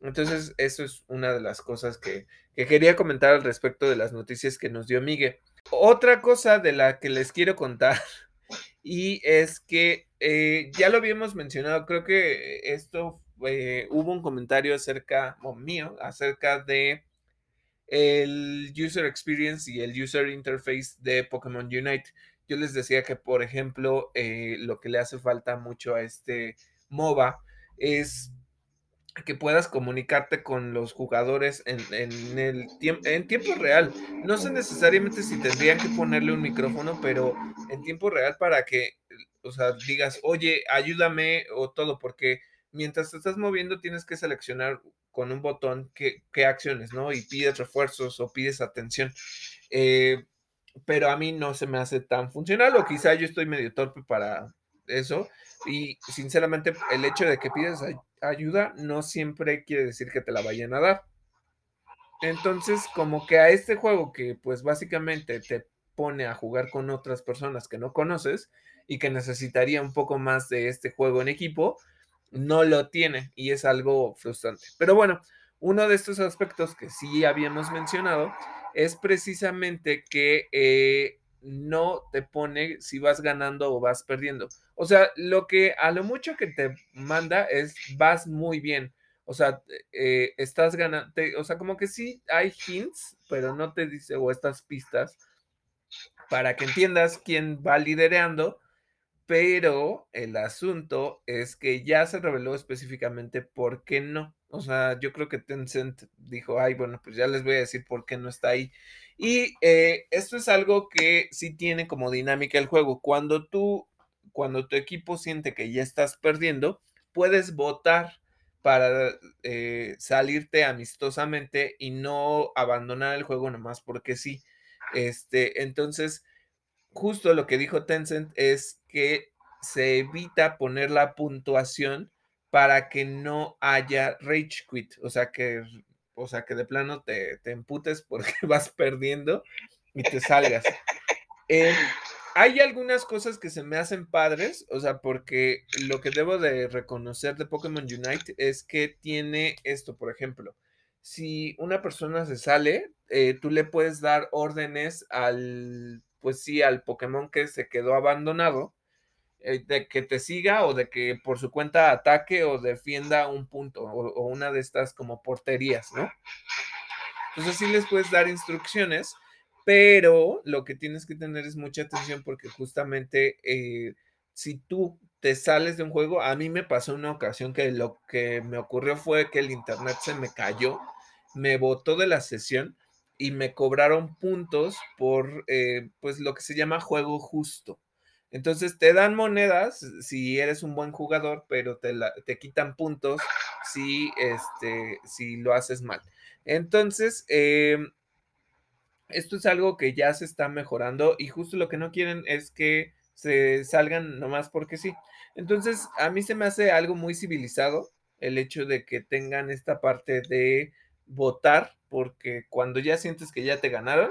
Entonces, eso es una de las cosas que, quería comentar al respecto de las noticias que nos dio Miguel. Otra cosa de la que les quiero contar, [LAUGHS] y es que eh, ya lo habíamos mencionado, creo que esto hubo un comentario acerca, o mío, acerca de el user experience y el user interface de Pokémon Unite. Yo les decía que, por ejemplo, eh, lo que le hace falta mucho a este MOBA es que puedas comunicarte con los jugadores en, el en tiempo real. No sé necesariamente si tendrían que ponerle un micrófono, pero en tiempo real para que, o sea, digas, oye, ayúdame o todo, porque mientras te estás moviendo tienes que seleccionar con un botón qué, acciones, ¿no? Y pides refuerzos o pides atención. Eh, pero a mí no se me hace tan funcional o quizá yo estoy medio torpe para eso. Y sinceramente el hecho de que pides ayuda no siempre quiere decir que te la vayan a dar. Entonces, como que a este juego que pues básicamente te pone a jugar con otras personas que no conoces y que necesitaría un poco más de este juego en equipo, no lo tiene y es algo frustrante. Pero bueno, uno de estos aspectos que sí habíamos mencionado es precisamente que eh, no te pone si vas ganando o vas perdiendo. O sea, lo que a lo mucho que te manda es vas muy bien. O sea, eh, estás ganando, o sea, como que sí hay hints, pero no te dice, o estas pistas, para que entiendas quién va liderando pero el asunto es que ya se reveló específicamente por qué no. O sea, yo creo que Tencent dijo, ay, bueno, pues ya les voy a decir por qué no está ahí. Y eh, esto es algo que sí tiene como dinámica el juego. Cuando tú, cuando tu equipo siente que ya estás perdiendo, puedes votar para eh, salirte amistosamente y no abandonar el juego nomás porque sí. Este, entonces, justo lo que dijo Tencent es que se evita poner la puntuación para que no haya rage quit, o sea que, o sea que de plano te, te emputes porque [LAUGHS] vas perdiendo y te salgas. Em, hay algunas cosas que se me hacen padres, o sea, porque lo que debo de reconocer de Pokémon Unite es que tiene esto, por ejemplo, si una persona se sale, eh, tú le puedes dar órdenes al pues sí, al Pokémon que se quedó abandonado, eh, de que te siga o de que por su cuenta ataque o defienda un punto o, una de estas como porterías, ¿no? Entonces sí les puedes dar instrucciones, pero lo que tienes que tener es mucha atención porque justamente eh, si tú te sales de un juego, a mí me pasó una ocasión que lo que me ocurrió fue que el internet se me cayó, me botó de la sesión y me cobraron puntos por eh, pues lo que se llama juego justo. Entonces te dan monedas si eres un buen jugador, pero te, te quitan puntos si, este, si lo haces mal. Entonces, em, esto es algo que ya se está mejorando y justo lo que no quieren es que se salgan nomás porque sí. Entonces, a mí se me hace algo muy civilizado el hecho de que tengan esta parte de votar, porque cuando ya sientes que ya te ganaron,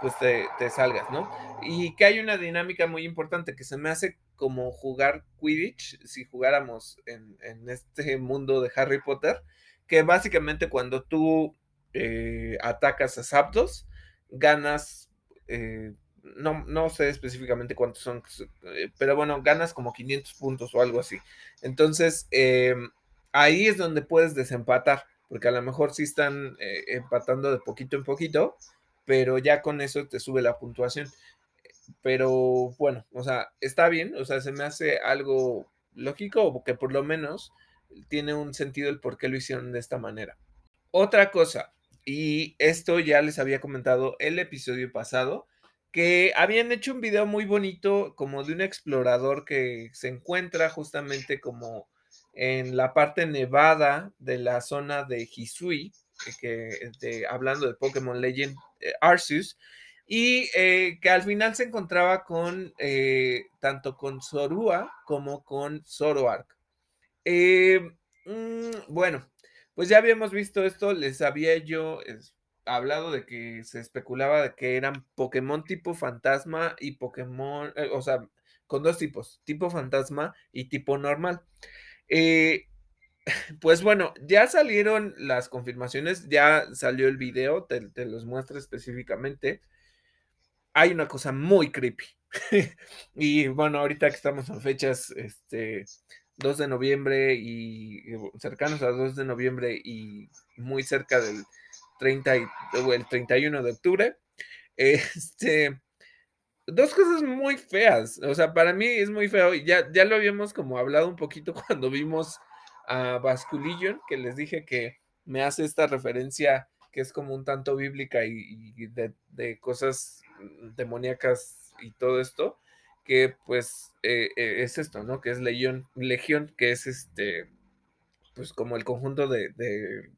pues te, salgas, ¿no? Y que hay una dinámica muy importante que se me hace como jugar Quidditch, si jugáramos en, este mundo de Harry Potter, que básicamente cuando tú eh, atacas a Zapdos, ganas, eh, no, no sé específicamente cuántos son, eh, pero bueno, ganas como 500 puntos o algo así. Entonces, ahí es donde puedes desempatar porque a lo mejor sí están empatando de poquito en poquito, pero ya con eso te sube la puntuación. Pero bueno, o sea, está bien, o sea, se me hace algo lógico, que por lo menos tiene un sentido el por qué lo hicieron de esta manera. Otra cosa, y esto ya les había comentado el episodio pasado, que habían hecho un video muy bonito como de un explorador que se encuentra justamente como en la parte nevada de la zona de Hisui, eh, que, hablando de Pokémon Legend eh, Arceus, y eh, que al final se encontraba con tanto con Zorua como con Zoroark. Eh, mm, bueno, pues ya habíamos visto esto, les había yo hablado de que se especulaba de que eran Pokémon tipo fantasma y Pokémon, eh, o sea, con dos tipos, tipo fantasma y tipo normal. Eh, pues bueno, ya salieron las confirmaciones, ya salió el video, te, te los muestro específicamente. Hay una cosa muy creepy. [LAUGHS] y bueno, ahorita que estamos en fechas, este, 2 de noviembre y cercanos a 2 de noviembre y muy cerca del 30 y, el 31 de octubre, [LAUGHS] este, dos cosas muy feas. O sea, para mí es muy feo. Ya, ya lo habíamos como hablado un poquito [LAUGHS] cuando vimos a Basculillon, que les dije que me hace esta referencia que es como un tanto bíblica y, de, cosas demoníacas y todo esto, que pues eh, eh, es esto, ¿no? Que es Legión, Legión, que es este, pues como el conjunto de,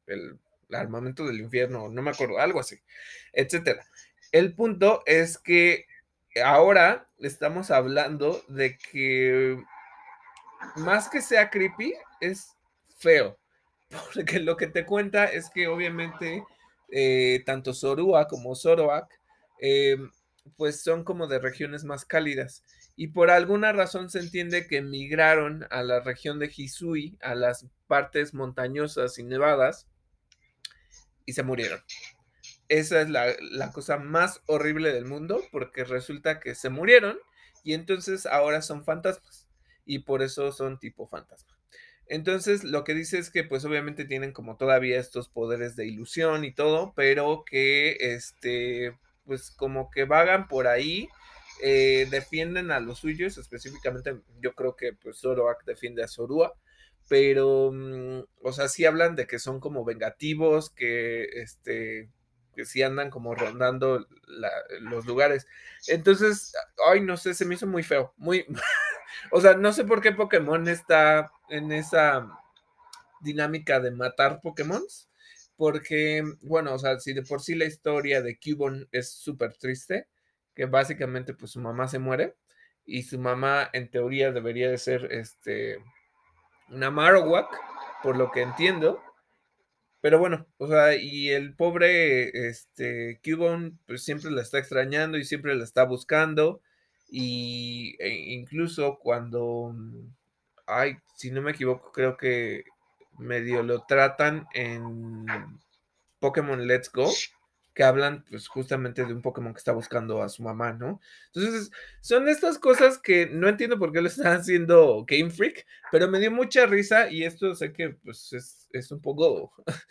el, armamento del infierno, no me acuerdo, algo así, etcétera. El punto es que ahora estamos hablando de que más que sea creepy, es feo. [LAUGHS] Porque lo que te cuenta es que obviamente eh, tanto Zorua como Zoroak, eh, pues son como de regiones más cálidas. Y por alguna razón se entiende que migraron a la región de Hisui, a las partes montañosas y nevadas, y se murieron. Esa es la, cosa más horrible del mundo, porque resulta que se murieron y entonces ahora son fantasmas. Y por eso son tipo fantasma. Entonces, lo que dice es que, pues, obviamente tienen como todavía estos poderes de ilusión y todo, pero que, este, pues, como que vagan por ahí, eh, defienden a los suyos, específicamente, yo creo que, pues, Zoroark defiende a Zorua, pero, mm, o sea, sí hablan de que son como vengativos, que, este, que sí andan como rondando los lugares. Entonces, ay, no sé, se me hizo muy feo, muy... [LAUGHS] O sea, no sé por qué Pokémon está en esa dinámica de matar Pokémon. Porque, bueno, o sea, si de por sí la historia de Cubone es súper triste, que básicamente pues su mamá se muere y su mamá en teoría debería de ser este una Marowak, por lo que entiendo. Pero bueno, o sea, y el pobre este Cubone pues siempre la está extrañando y siempre la está buscando y e incluso cuando, ay, si no me equivoco, creo que medio lo tratan en Pokémon Let's Go, que hablan pues justamente de un Pokémon que está buscando a su mamá, ¿no? Entonces, son estas cosas que no entiendo por qué lo están haciendo Game Freak, pero me dio mucha risa y esto sé que pues es, un poco [LAUGHS]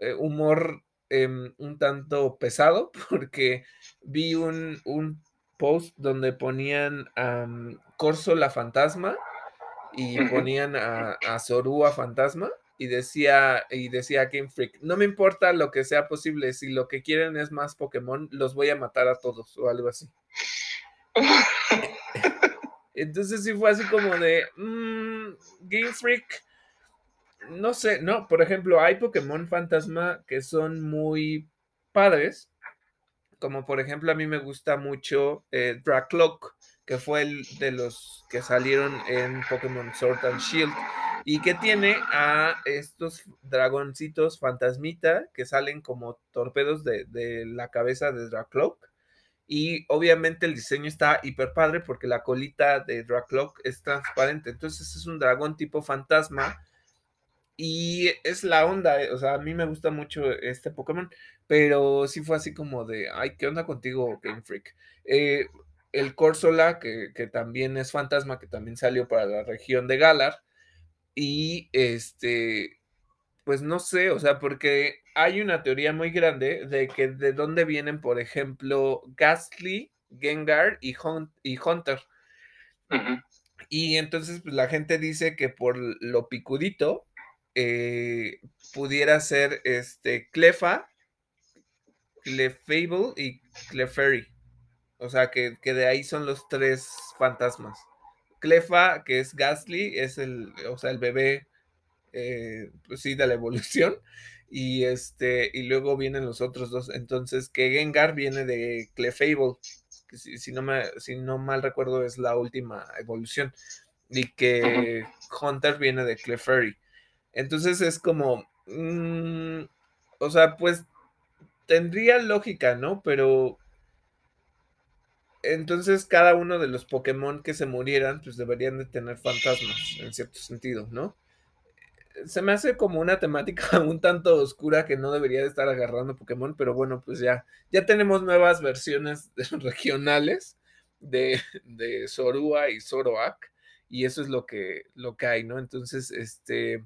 eh, humor em, un tanto pesado [LAUGHS] porque vi un, un post donde ponían a Corso la fantasma y ponían a, a Zorua fantasma y decía y decía Game Freak, no me importa lo que sea posible, si lo que quieren es más Pokémon, los voy a matar a todos o algo así. [LAUGHS] Entonces sí fue así como de mm, Game Freak, no sé, no, por ejemplo, hay Pokémon fantasma que son muy padres, como por ejemplo a mí me gusta mucho eh, que fue el de los que salieron en Pokémon Sword and Shield y que tiene a estos dragoncitos fantasmita que salen como torpedos de, la cabeza de Dracloak. Y obviamente el diseño está hiper padre porque la colita de Dracloak es transparente. Entonces es un dragón tipo fantasma. Y es la onda, eh, o sea, a mí me gusta mucho este Pokémon. Pero sí fue así como de, ay, ¿qué onda contigo, Game Freak? Eh, el Corsola, que, también es fantasma, que también salió para la región de Galar. Y este, pues no sé, o sea, porque hay una teoría muy grande de que de dónde vienen, por ejemplo, Gastly, Gengar y, y Hunter. Y entonces pues, la gente dice que por lo picudito eh, pudiera ser este Clefa Clefable y Clefairy. O sea, que, de ahí son los tres fantasmas. Clefa, que es Ghastly, es el, o sea, el bebé, eh, pues sí, de la evolución. [LAUGHS] Y este, y luego vienen los otros dos. Entonces, que Gengar viene de Clefable, que si, no me, si no mal recuerdo, es la última evolución. y que Hunter viene de Clefairy. Entonces es como, mm, o sea, pues tendría lógica, ¿no? Pero entonces cada uno de los Pokémon que se murieran, pues deberían de tener fantasmas, en cierto sentido, ¿no? Se me hace como una temática [LAUGHS] un tanto oscura que no debería de estar agarrando Pokémon, pero bueno, pues ya, ya tenemos nuevas versiones [LAUGHS] regionales de, de Zorua y Zoroark, y eso es lo que, lo que hay, ¿no? Entonces, este,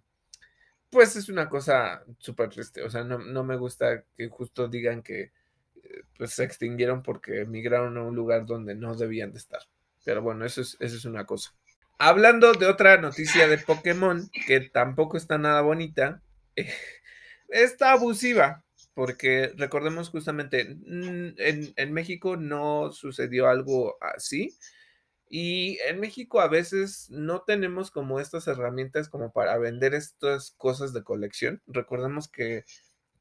pues es una cosa súper triste, o sea, no, no me gusta que justo digan que pues se extinguieron porque emigraron a un lugar donde no debían de estar. Pero bueno, eso es, eso es una cosa. Hablando de otra noticia de Pokémon, que tampoco está nada bonita, está abusiva, porque recordemos justamente, mm, en, en, México no sucedió algo así, y en México a veces no tenemos como estas herramientas como para vender estas cosas de colección. Recordemos que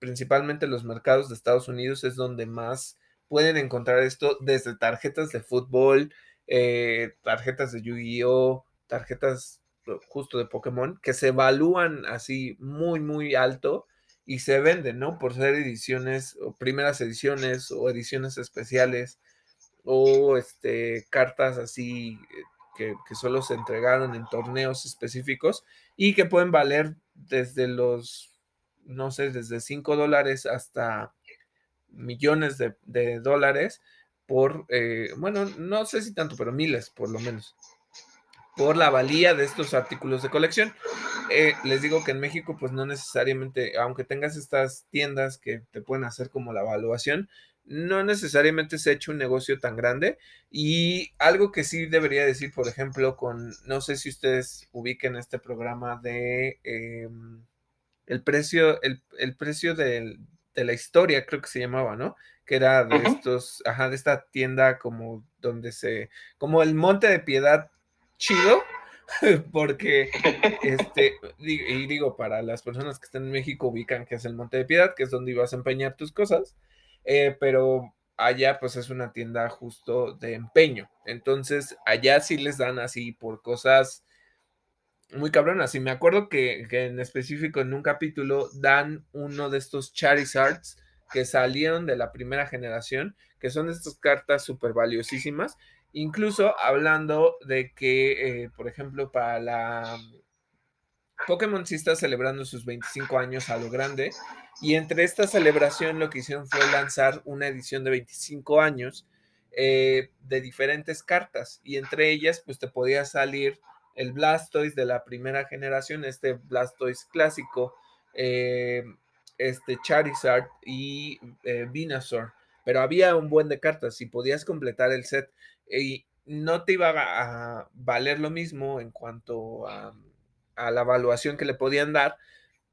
principalmente los mercados de Estados Unidos es donde más pueden encontrar esto, desde tarjetas de fútbol, eh, tarjetas de Yu-Gi-Oh, tarjetas eh, justo de Pokémon, que se evalúan así muy, muy alto y se venden, ¿no? Por ser ediciones o primeras ediciones o ediciones especiales o este, cartas así eh, que, que, solo se entregaron en torneos específicos y que pueden valer desde los no sé, desde 5 dólares hasta millones de, dólares por, eh, bueno, no sé si tanto, pero miles por lo menos, por la valía de estos artículos de colección. Eh, les digo que en México, pues no necesariamente, aunque tengas estas tiendas que te pueden hacer como la evaluación, no necesariamente se ha hecho un negocio tan grande. Y algo que sí debería decir, por ejemplo, con, no sé si ustedes ubiquen este programa de... Em, el precio, el, precio de la historia, creo que se llamaba, ¿no? Que era de estos, ajá, de esta tienda como donde se, como el Monte de Piedad chido, [LAUGHS] porque, este, y digo, para las personas que están en México ubican que es el Monte de Piedad, que es donde ibas a empeñar tus cosas, eh, pero allá pues es una tienda justo de empeño, entonces allá sí les dan así por cosas muy cabronas. Y me acuerdo que, en específico en un capítulo dan uno de estos Charizards que salieron de la primera generación, que son estas cartas súper valiosísimas. Incluso hablando de que, eh, por ejemplo, para la Pokémon sí está celebrando sus 25 años a lo grande. Y entre esta celebración lo que hicieron fue lanzar una edición de 25 años eh, de diferentes cartas. Y entre ellas, pues te podía salir el Blastoise de la primera generación, este Blastoise clásico, eh, este Charizard y eh. Pero había un buen de cartas y podías completar el set y no te iba a, valer lo mismo en cuanto a, la evaluación que le podían dar,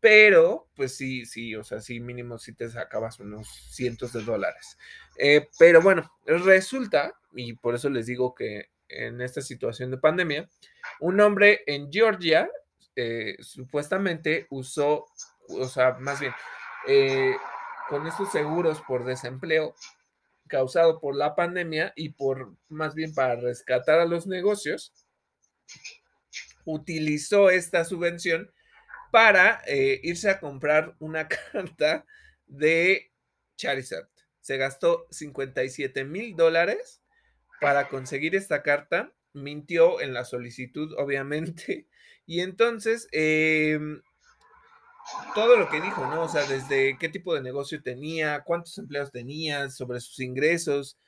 pero pues sí, sí, o sea, sí, mínimo si te sacabas unos cientos de dólares. Eh, pero bueno, resulta, y por eso les digo que en esta situación de pandemia, un hombre en Georgia eh, supuestamente usó, o sea, más bien, eh, con estos seguros por desempleo causado por la pandemia y por, más bien, para rescatar a los negocios, utilizó esta subvención para eh, irse a comprar una [LAUGHS] carta de Charizard. Se gastó 57 mil dólares para conseguir esta carta, mintió en la solicitud, obviamente, [LAUGHS] y entonces em, todo lo que dijo, ¿no? O sea, desde qué tipo de negocio tenía, cuántos empleados tenía, sobre sus ingresos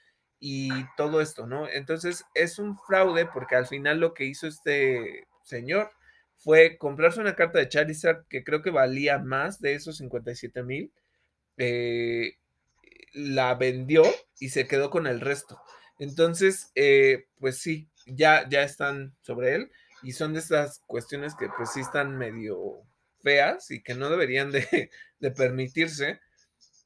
y todo esto, ¿no? Entonces es un fraude porque al final lo que hizo este señor fue comprarse una carta de Charizard que creo que valía más de esos 57 mil, eh, la vendió y se quedó con el resto. Entonces, eh, pues sí, ya, ya están sobre él y son de estas cuestiones que pues sí están medio feas y que no deberían de, de permitirse,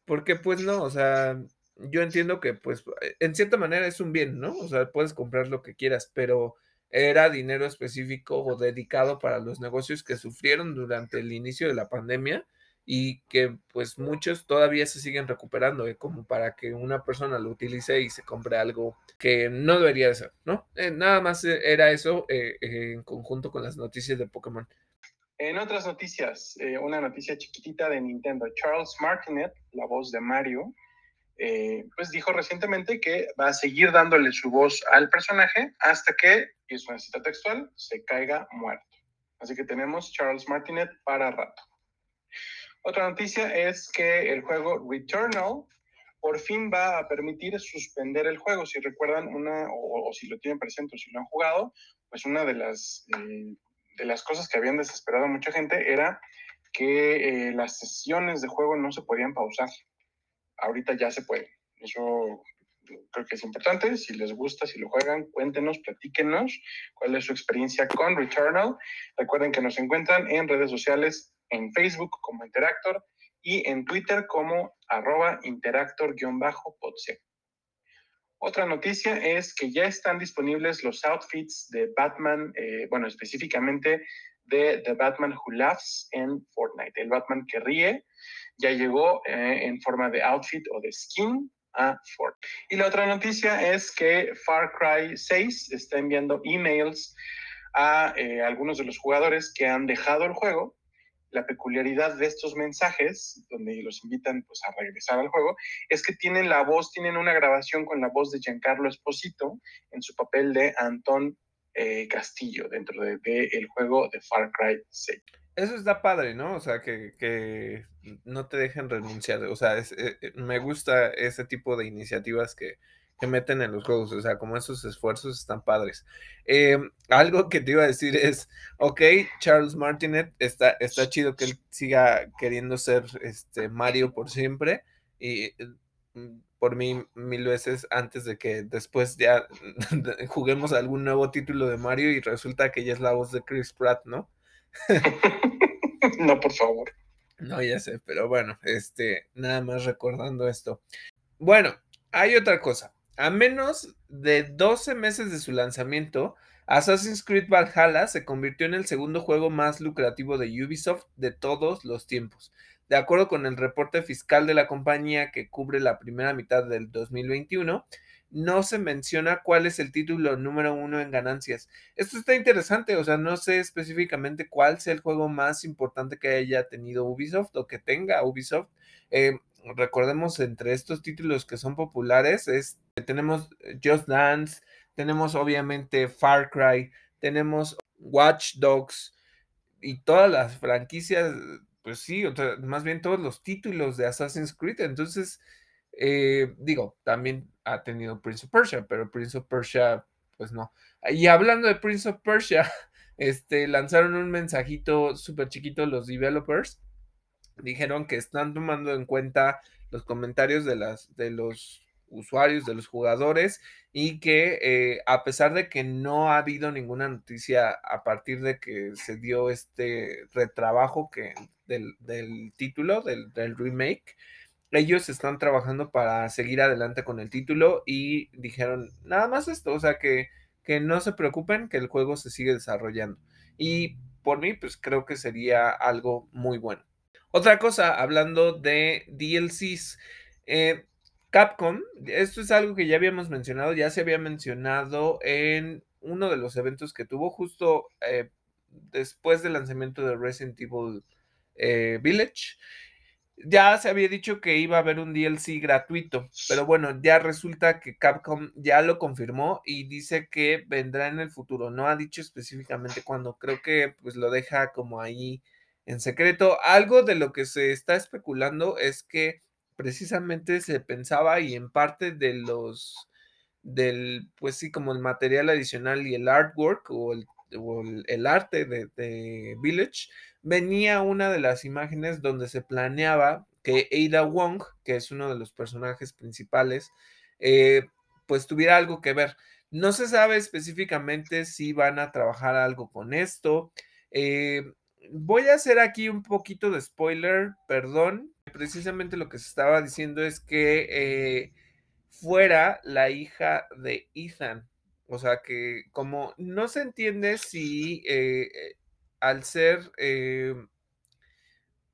porque pues no, o sea, yo entiendo que pues en cierta manera es un bien, ¿no? O sea, puedes comprar lo que quieras, pero era dinero específico o dedicado para los negocios que sufrieron durante el inicio de la pandemia y que pues muchos todavía se siguen recuperando, ¿eh? como para que una persona lo utilice y se compre algo que no debería de ser, ¿no? Eh, nada más eh, era eso en conjunto con las noticias de Pokémon. En otras noticias, una noticia chiquitita de Nintendo, Charles Martinet, la voz de Mario, pues dijo recientemente que va a seguir dándole su voz al personaje hasta que, y es una cita textual, se caiga muerto. Así que tenemos Charles Martinet para rato. Otra noticia es que el juego Returnal por fin va a permitir suspender el juego. Si recuerdan una, o, si lo tienen presente o si lo han jugado, pues una de las, eh, de las cosas que habían desesperado a mucha gente era que eh, las sesiones de juego no se podían pausar. Ahorita ya se puede. Eso creo que es importante. Si les gusta, si lo juegan, cuéntenos, platíquenos cuál es su experiencia con Returnal. Recuerden que nos encuentran en redes sociales en Facebook como Interactor y en Twitter como arroba interactor-podse. Otra noticia es que ya están disponibles los outfits de Batman, eh, bueno, específicamente de The Batman Who Laughs en Fortnite. El Batman que ríe ya llegó eh, en forma de outfit o de skin a Fortnite. Y la otra noticia es que Far Cry 6 está enviando emails a eh, algunos de los jugadores que han dejado el juego la peculiaridad de estos mensajes, donde los invitan pues, a regresar al juego, es que tienen la voz, tienen una grabación con la voz de Giancarlo Esposito en su papel de Antón eh, Castillo dentro del de, el juego de Far Cry 6. Eso está padre, ¿no? O sea, que, no te dejen renunciar. O sea, eh, eh, me gusta ese tipo de iniciativas que, que meten en los juegos, o sea, como esos esfuerzos están padres. Em, algo que te iba a decir es, ok, Charles Martinet, está, está chido que él siga queriendo ser este Mario por siempre, y mm, por mí mil veces antes de que después ya [LAUGHS] juguemos algún nuevo título de Mario y resulta que ya es la voz de Chris Pratt, ¿no? [LAUGHS] no, por favor. No, ya sé, pero bueno, este, nada más recordando esto. Bueno, hay otra cosa. A menos de 12 meses de su lanzamiento, Assassin's Creed Valhalla se convirtió en el segundo juego más lucrativo de Ubisoft de todos los tiempos. De acuerdo con el reporte fiscal de la compañía que cubre la primera mitad del 2021, no se menciona cuál es el título número uno en ganancias. Esto está interesante, o sea, no sé específicamente cuál sea el juego más importante que haya tenido Ubisoft o que tenga Ubisoft. Eh, recordemos entre estos títulos que son populares, es, tenemos Just Dance, tenemos obviamente Far Cry, tenemos Watch Dogs y todas las franquicias, pues sí, más bien todos los títulos de Assassin's Creed. Entonces, eh, digo, también ha tenido Prince of Persia, pero Prince of Persia, pues no. Y hablando de Prince of Persia, [LAUGHS] este, lanzaron un mensajito súper chiquito los developers dijeron que están tomando en cuenta los comentarios de, las, de los usuarios, de los jugadores, y que eh, a pesar de que no ha habido ninguna noticia a partir de que se dio este retrabajo que, del, título, del, del, remake, ellos están trabajando para seguir adelante con el título y dijeron nada más esto, o sea que, que no se preocupen, que el juego se sigue desarrollando. Y por mí, pues creo que sería algo muy bueno. Otra cosa, hablando de DLCs, eh, Capcom, esto es algo que ya habíamos mencionado, ya se había mencionado en uno de los eventos que tuvo justo eh, después del lanzamiento de Resident Evil eh, Village. Ya se había dicho que iba a haber un DLC gratuito, pero bueno, ya resulta que Capcom ya lo confirmó y dice que vendrá en el futuro. No ha dicho específicamente cuándo, creo que pues lo deja como ahí en secreto. Algo de lo que se está especulando es que precisamente se pensaba y en parte de los del, pues sí, como el material adicional y el artwork o el, arte de, Village, venía una de las imágenes donde se planeaba que Ada Wong, que es uno de los personajes principales, eh, pues tuviera algo que ver. No se sabe específicamente si van a trabajar algo con esto. Eh, voy a hacer aquí un poquito de spoiler, perdón. Precisamente lo que se estaba diciendo es que eh, fuera la hija de Ethan. O sea que como no se entiende si eh, al ser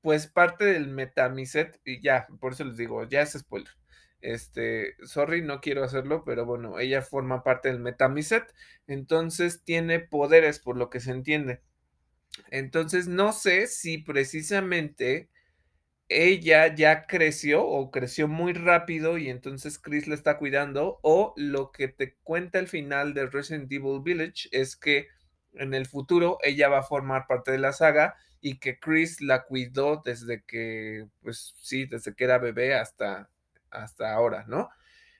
pues parte del metamiset, y ya, por eso les digo, ya es spoiler. Este, sorry, no quiero hacerlo, pero bueno, ella forma parte del metamiset, entonces tiene poderes por lo que se entiende. Entonces, no sé si precisamente ella ya creció o creció muy rápido y entonces Chris la está cuidando o lo que te cuenta el final de Resident Evil Village es que en el futuro ella va a formar parte de la saga y que Chris la cuidó desde que, pues sí, desde que era bebé hasta, hasta ahora, ¿no?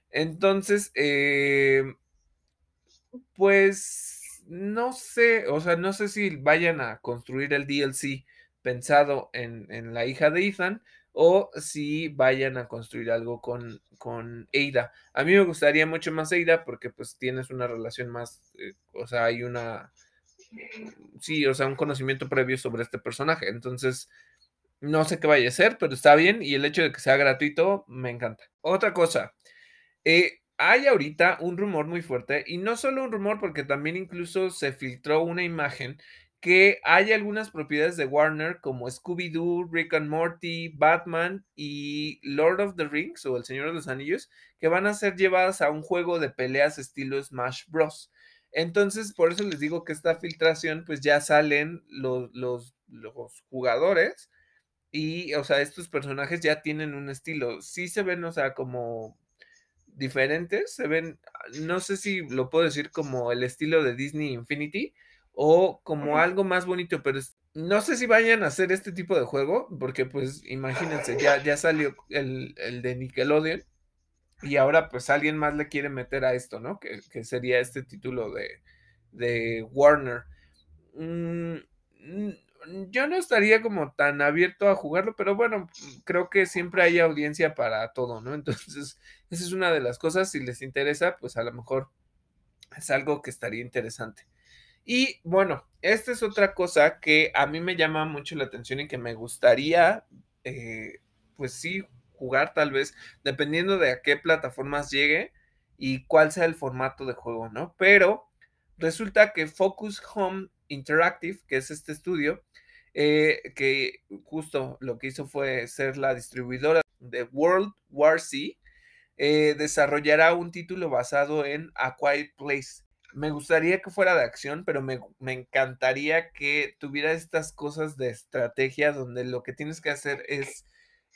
Entonces, eh, pues no sé, o sea, no sé si vayan a construir el DLC pensado en, la hija de Ethan o si vayan a construir algo con, con Ada. A mí me gustaría mucho más Ada porque pues tienes una relación más, eh, o sea, hay una, sí, o sea, un conocimiento previo sobre este personaje. Entonces, no sé qué vaya a ser, pero está bien y el hecho de que sea gratuito me encanta. Otra cosa, eh, hay ahorita un rumor muy fuerte y no solo un rumor porque también incluso se filtró una imagen que hay algunas propiedades de Warner como Scooby-Doo, Rick and Morty, Batman y Lord of the Rings o El Señor de los Anillos que van a ser llevadas a un juego de peleas estilo Smash Bros. Entonces, por eso les digo que esta filtración, pues ya salen los, los, los jugadores y, o sea, estos personajes ya tienen un estilo. Sí se ven, o sea, como diferentes, se ven, no sé si lo puedo decir como el estilo de Disney Infinity, o como algo más bonito, pero no sé si vayan a hacer este tipo de juego, porque pues imagínense, ya, ya salió el, de Nickelodeon y ahora pues alguien más le quiere meter a esto, ¿no? Que, sería este título de, de Warner. Mm, yo no estaría como tan abierto a jugarlo, pero bueno, creo que siempre hay audiencia para todo, ¿no? [LAUGHS] Entonces, esa es una de las cosas, si les interesa, pues a lo mejor es algo que estaría interesante. Y bueno, esta es otra cosa que a mí me llama mucho la atención y que me gustaría, eh, pues sí, jugar tal vez, dependiendo de a qué plataformas llegue y cuál sea el formato de juego, ¿no? Pero resulta que Focus Home Interactive, que es este estudio, eh, que justo lo que hizo fue ser la distribuidora de World War C, eh, desarrollará un título basado en A Quiet Place me gustaría que fuera de acción, pero me, encantaría que tuviera estas cosas de estrategia donde lo que tienes que hacer es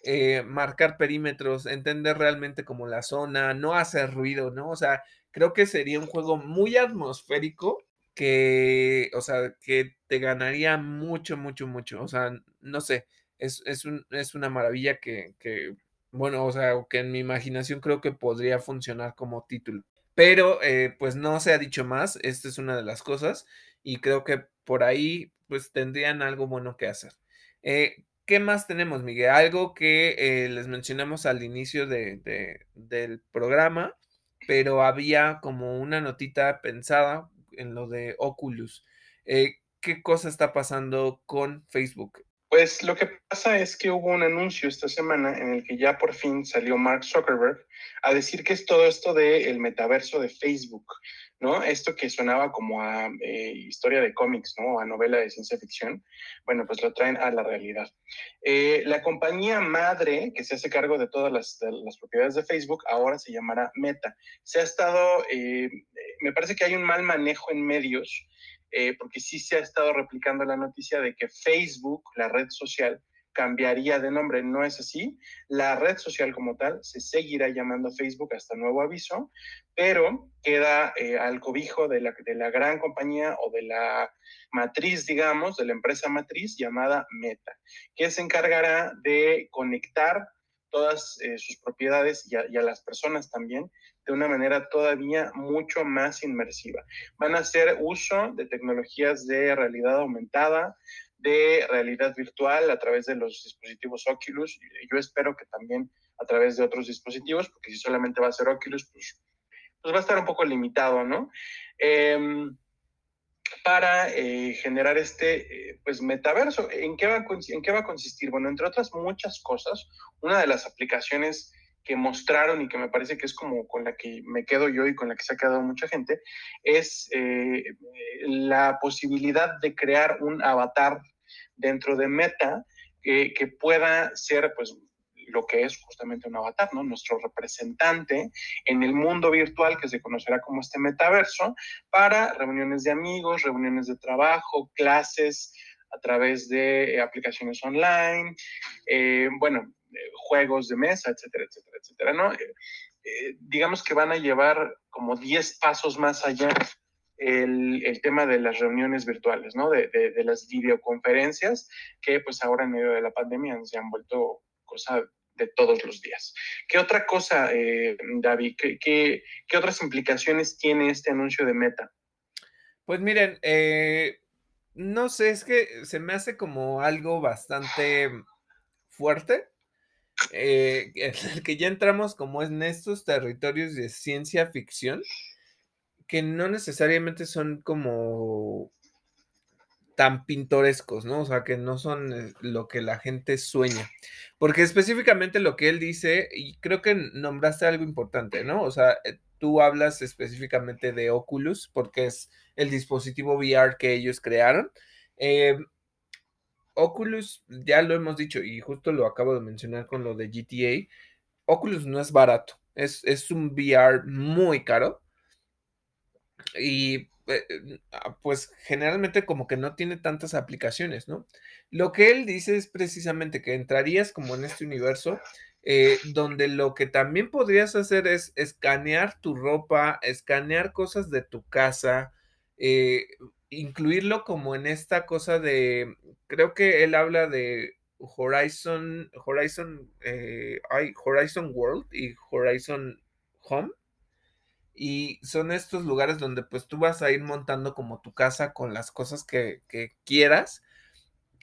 eh, marcar perímetros, entender realmente como la zona, no hacer ruido, ¿no? O sea, creo que sería un juego muy atmosférico que, o sea, que te ganaría mucho, mucho, mucho. O sea, no sé, es, es una maravilla que, que, bueno, o sea, que en mi imaginación creo que podría funcionar como título. Pero eh, pues no se ha dicho más, esta es una de las cosas y creo que por ahí pues tendrían algo bueno que hacer. Eh, ¿Qué más tenemos, Miguel? Algo que eh, les mencionamos al inicio de, del programa, pero había como una notita pensada en lo de Oculus. ¿Qué cosa está pasando con Facebook? Pues lo que pasa es que hubo un anuncio esta semana en el que ya por fin salió Mark Zuckerberg a decir que es todo esto del metaverso de Facebook, ¿no? Esto que sonaba como a eh, historia de cómics, ¿no? A novela de ciencia ficción, bueno, pues lo traen a la realidad. Eh, la compañía madre que se hace cargo de todas las, propiedades de Facebook ahora se llamará Meta. Se ha estado, eh, me parece que hay un mal manejo en medios eh, porque sí se ha estado replicando la noticia de que Facebook, la red social, cambiaría de nombre. No es así. La red social como tal se seguirá llamando Facebook hasta nuevo aviso, pero queda eh, al cobijo de la, de la gran compañía o de la matriz, digamos, de la empresa matriz llamada Meta, que se encargará de conectar todas eh, sus propiedades y a, las personas también de una manera todavía mucho más inmersiva. Van a hacer uso de tecnologías de realidad aumentada, de realidad virtual a través de los dispositivos Oculus. Yo espero que también a través de otros dispositivos, porque si solamente va a ser Oculus, pues, pues va a estar un poco limitado, ¿no? Em, para eh, generar este eh, pues metaverso. ¿En qué, va, ¿En qué va a consistir? Bueno, entre otras muchas cosas, una de las aplicaciones que mostraron y que me parece que es como con la que me quedo yo y con la que se ha quedado mucha gente, es eh, la posibilidad de crear un avatar dentro de Meta que, que pueda ser, pues, lo que es justamente un avatar, ¿no? Nuestro representante en el mundo virtual que se conocerá como este metaverso para reuniones de amigos, reuniones de trabajo, clases a través de eh, aplicaciones online, eh, bueno, eh, juegos de mesa, etcétera, etcétera, etcétera, ¿no? digamos que van a llevar como 10 pasos más allá el, el, tema de las reuniones virtuales, ¿no? De, de, de, las videoconferencias que pues ahora en medio de la pandemia se han vuelto cosa de todos los días. ¿Qué otra cosa, eh, David? ¿qué, ¿qué, qué, otras implicaciones tiene este anuncio de Meta? Pues miren, eh, no sé, es que se me hace como algo bastante fuerte. Eh, el que ya entramos como en estos territorios de ciencia ficción que no necesariamente son como tan pintorescos, ¿no? O sea, que no son eh, lo que la gente sueña. Porque específicamente lo que él dice, y creo que nombraste algo importante, ¿no? O sea, eh, tú hablas específicamente de Oculus, porque es el dispositivo VR que ellos crearon. Eh, Oculus, ya lo hemos dicho, y justo lo acabo de mencionar con lo de GTA, Oculus no es barato, es, es un VR muy caro. Y eh, ah, pues generalmente como que no tiene tantas aplicaciones, ¿no? Lo que él dice es precisamente que entrarías como en este universo eh, donde lo que también podrías hacer es escanear tu ropa, escanear cosas de tu casa, eh, incluirlo como en esta cosa de, creo que él habla de Horizon, Horizon, hay Horizon World y Horizon Home y son estos lugares donde pues tú vas a ir montando como tu casa con las cosas que, quieras.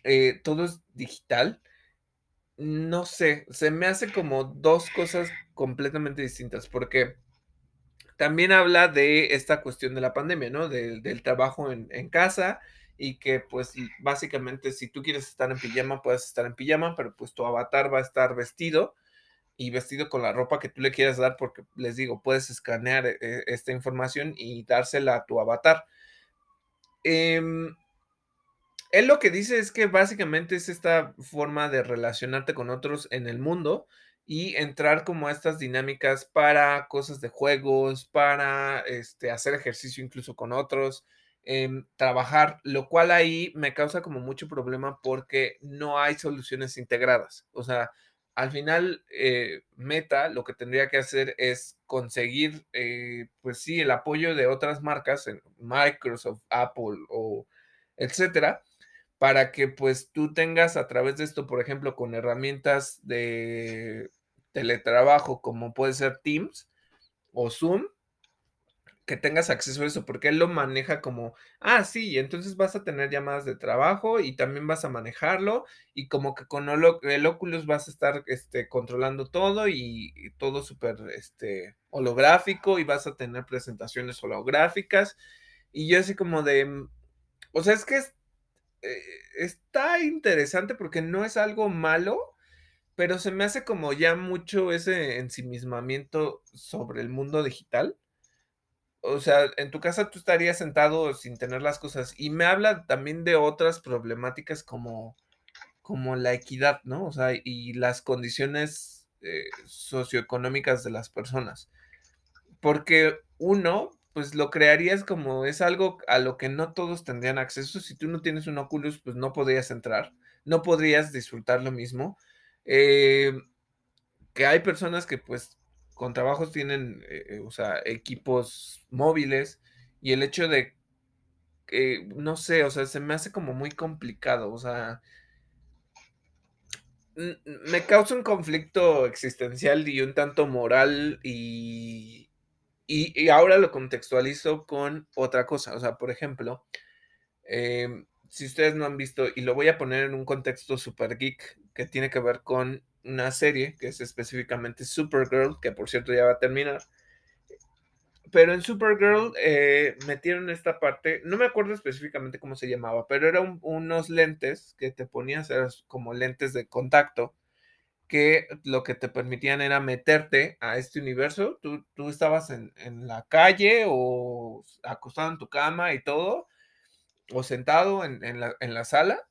Eh, todo es digital. No sé, se me hace como dos cosas completamente distintas, porque también habla de esta cuestión de la pandemia, ¿no? del trabajo en, en, casa y que pues básicamente si tú quieres estar en pijama, puedes estar en pijama, pero pues tu avatar va a estar vestido y vestido con la ropa que tú le quieras dar, porque les digo, puedes escanear eh, esta información y dársela a tu avatar. Em, él lo que dice es que básicamente es esta forma de relacionarte con otros en el mundo y entrar como a estas dinámicas para cosas de juegos, para este, hacer ejercicio incluso con otros, em, trabajar, lo cual ahí me causa como mucho problema porque no hay soluciones integradas. O sea, al final, eh, Meta lo que tendría que hacer es conseguir, eh, pues sí, el apoyo de otras marcas, Microsoft, Apple o etcétera, para que pues tú tengas a través de esto, por ejemplo, con herramientas de teletrabajo como puede ser Teams o Zoom, que tengas acceso a eso, porque él lo maneja como, ah, sí, entonces vas a tener llamadas de trabajo y también vas a manejarlo y como que con el Oculus vas a estar este, controlando todo y, todo súper este, holográfico y vas a tener presentaciones holográficas. Y yo así como de, mm, o sea, es que eh, está interesante porque no es algo malo, pero se me hace como ya mucho ese ensimismamiento sobre el mundo digital o sea, en tu casa tú estarías sentado sin tener las cosas. Y me habla también de otras problemáticas como, como la equidad, ¿no? O sea, y las condiciones eh, socioeconómicas de las personas. Porque uno, pues lo crearías como es algo a lo que no todos tendrían acceso. Si tú no tienes un Oculus, pues no podrías entrar, no podrías disfrutar lo mismo. Eh, que hay personas que pues con trabajos tienen, eh, eh, o sea, equipos móviles y el hecho de que, no sé, o sea, se me hace como muy complicado, o sea, me causa un conflicto existencial y un tanto moral y, y, ahora lo contextualizo con otra cosa, o sea, por ejemplo, em, si ustedes no han visto, y lo voy a poner en un contexto super geek que tiene que ver con una serie que es específicamente Supergirl, que por cierto ya va a terminar. Pero en Supergirl eh, metieron esta parte, no me acuerdo específicamente cómo se llamaba, pero eran unos lentes que te ponías, como lentes de contacto, que lo que te permitían era meterte a este universo. Tú, tú estabas en, en, la calle o acostado en tu cama y todo, o sentado en, en, la, en la sala,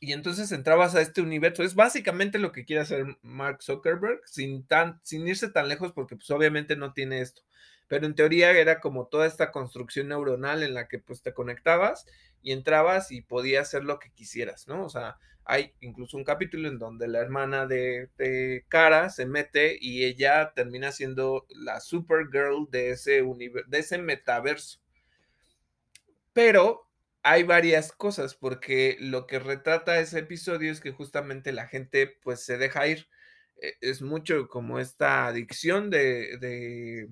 Y entonces entrabas a este universo. Es básicamente lo que quiere hacer Mark Zuckerberg, sin, tan, sin irse tan lejos, porque pues obviamente no tiene esto. Pero en teoría era como toda esta construcción neuronal en la que pues te conectabas y entrabas y podías hacer lo que quisieras, ¿no? O sea, hay incluso un capítulo en donde la hermana de, de Cara se mete y ella termina siendo la Supergirl de ese, de ese metaverso. Pero hay varias cosas, porque lo que retrata ese episodio es que justamente la gente pues se deja ir. E, es mucho como esta adicción de, de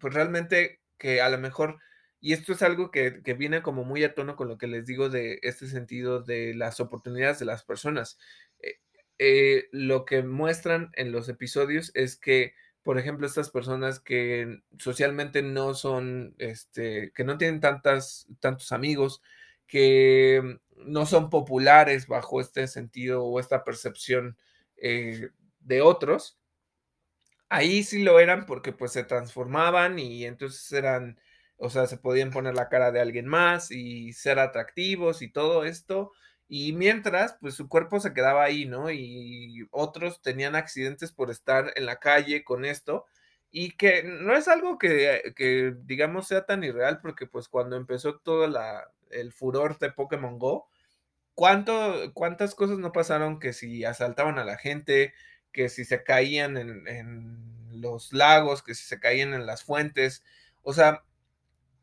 pues realmente que a lo mejor, y esto es algo que, que, viene como muy a tono con lo que les digo de este sentido de las oportunidades de las personas. Eh, eh, lo que muestran en los episodios es que por ejemplo, estas personas que socialmente no son, este, que no tienen tantas, tantos amigos, que no son populares bajo este sentido o esta percepción eh, de otros, ahí sí lo eran porque pues se transformaban y entonces eran, o sea, se podían poner la cara de alguien más y ser atractivos y todo esto, y mientras, pues su cuerpo se quedaba ahí, ¿no? Y otros tenían accidentes por estar en la calle con esto. Y que no es algo que, que digamos, sea tan irreal, porque pues cuando empezó todo la, el furor de Pokémon Go, ¿cuánto, ¿cuántas cosas no pasaron que si asaltaban a la gente, que si se caían en, en los lagos, que si se caían en las fuentes? O sea,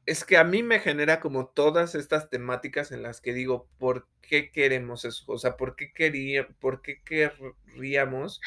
es que a mí me genera como todas estas temáticas en las que digo, ¿por qué queremos eso? O sea, ¿por qué, quería, por qué querríamos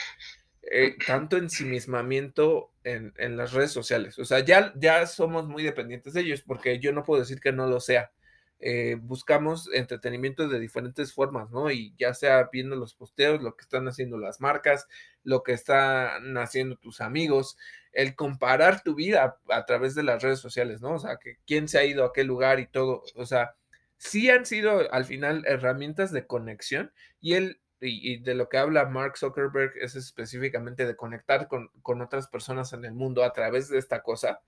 eh, tanto ensimismamiento en, en, las redes sociales? O sea, ya, ya somos muy dependientes de ellos, porque yo no puedo decir que no lo sea. Eh, buscamos entretenimiento de diferentes formas, ¿no? Y ya sea viendo los posteos, lo que están haciendo las marcas, lo que están haciendo tus amigos, el comparar tu vida a, través de las redes sociales, ¿no? O sea, que quién se ha ido a qué lugar y todo, o sea, sí han sido al final herramientas de conexión y él, y, de lo que habla Mark Zuckerberg es específicamente de conectar con, con otras personas en el mundo a través de esta cosa,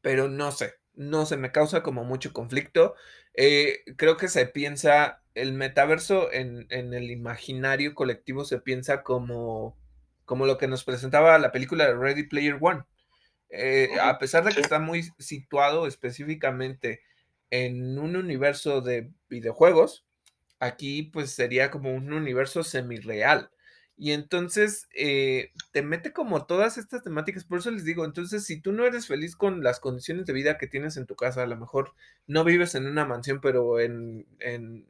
pero no sé, no se me causa como mucho conflicto. Eh, creo que se piensa, el metaverso en, en, el imaginario colectivo se piensa como, como lo que nos presentaba la película Ready Player One. Eh, a pesar de que está muy situado específicamente en un universo de videojuegos, aquí pues sería como un universo semi-real. Y entonces eh, te mete como todas estas temáticas. Por eso les digo, entonces si tú no eres feliz con las condiciones de vida que tienes en tu casa, a lo mejor no vives en una mansión, pero en, en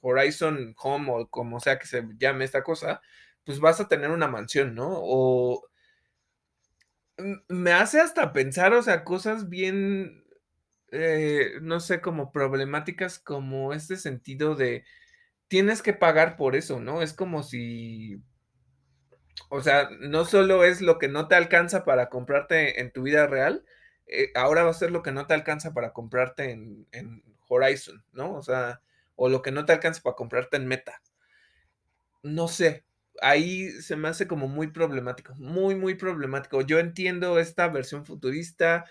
Horizon Home o como sea que se llame esta cosa, pues vas a tener una mansión, ¿no? O me hace hasta pensar, o sea, cosas bien, eh, no sé, como problemáticas, como este sentido de tienes que pagar por eso, ¿no? Es como si o sea, no solo es lo que no te alcanza para comprarte en tu vida real, eh, ahora va a ser lo que no te alcanza para comprarte en, en, Horizon, ¿no? O sea, o lo que no te alcanza para comprarte en Meta. No sé, ahí se me hace como muy problemático, muy, muy problemático. Yo entiendo esta versión futurista,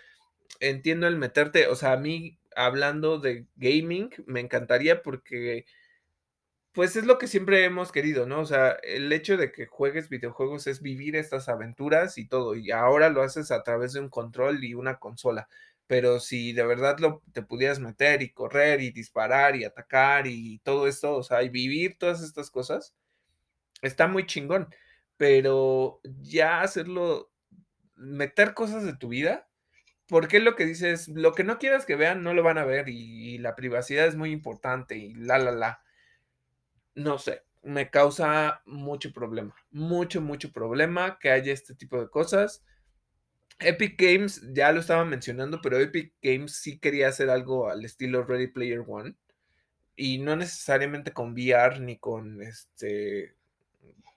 entiendo el meterte, o sea, a mí hablando de gaming, me encantaría porque pues es lo que siempre hemos querido, ¿no? O sea, el hecho de que juegues videojuegos es vivir estas aventuras y todo, y ahora lo haces a través de un control y una consola. Pero si de verdad lo, te pudieras meter y correr y disparar y atacar y todo esto, o sea, y vivir todas estas cosas, está muy chingón. Pero ya hacerlo, meter cosas de tu vida, porque lo que dices, lo que no quieras que vean, no lo van a ver y, y la privacidad es muy importante y la, la, la no sé, me causa mucho problema, mucho, mucho problema que haya este tipo de cosas. Epic Games, ya lo estaba mencionando, pero Epic Games sí quería hacer algo al estilo Ready Player One. Y no necesariamente con VR ni con este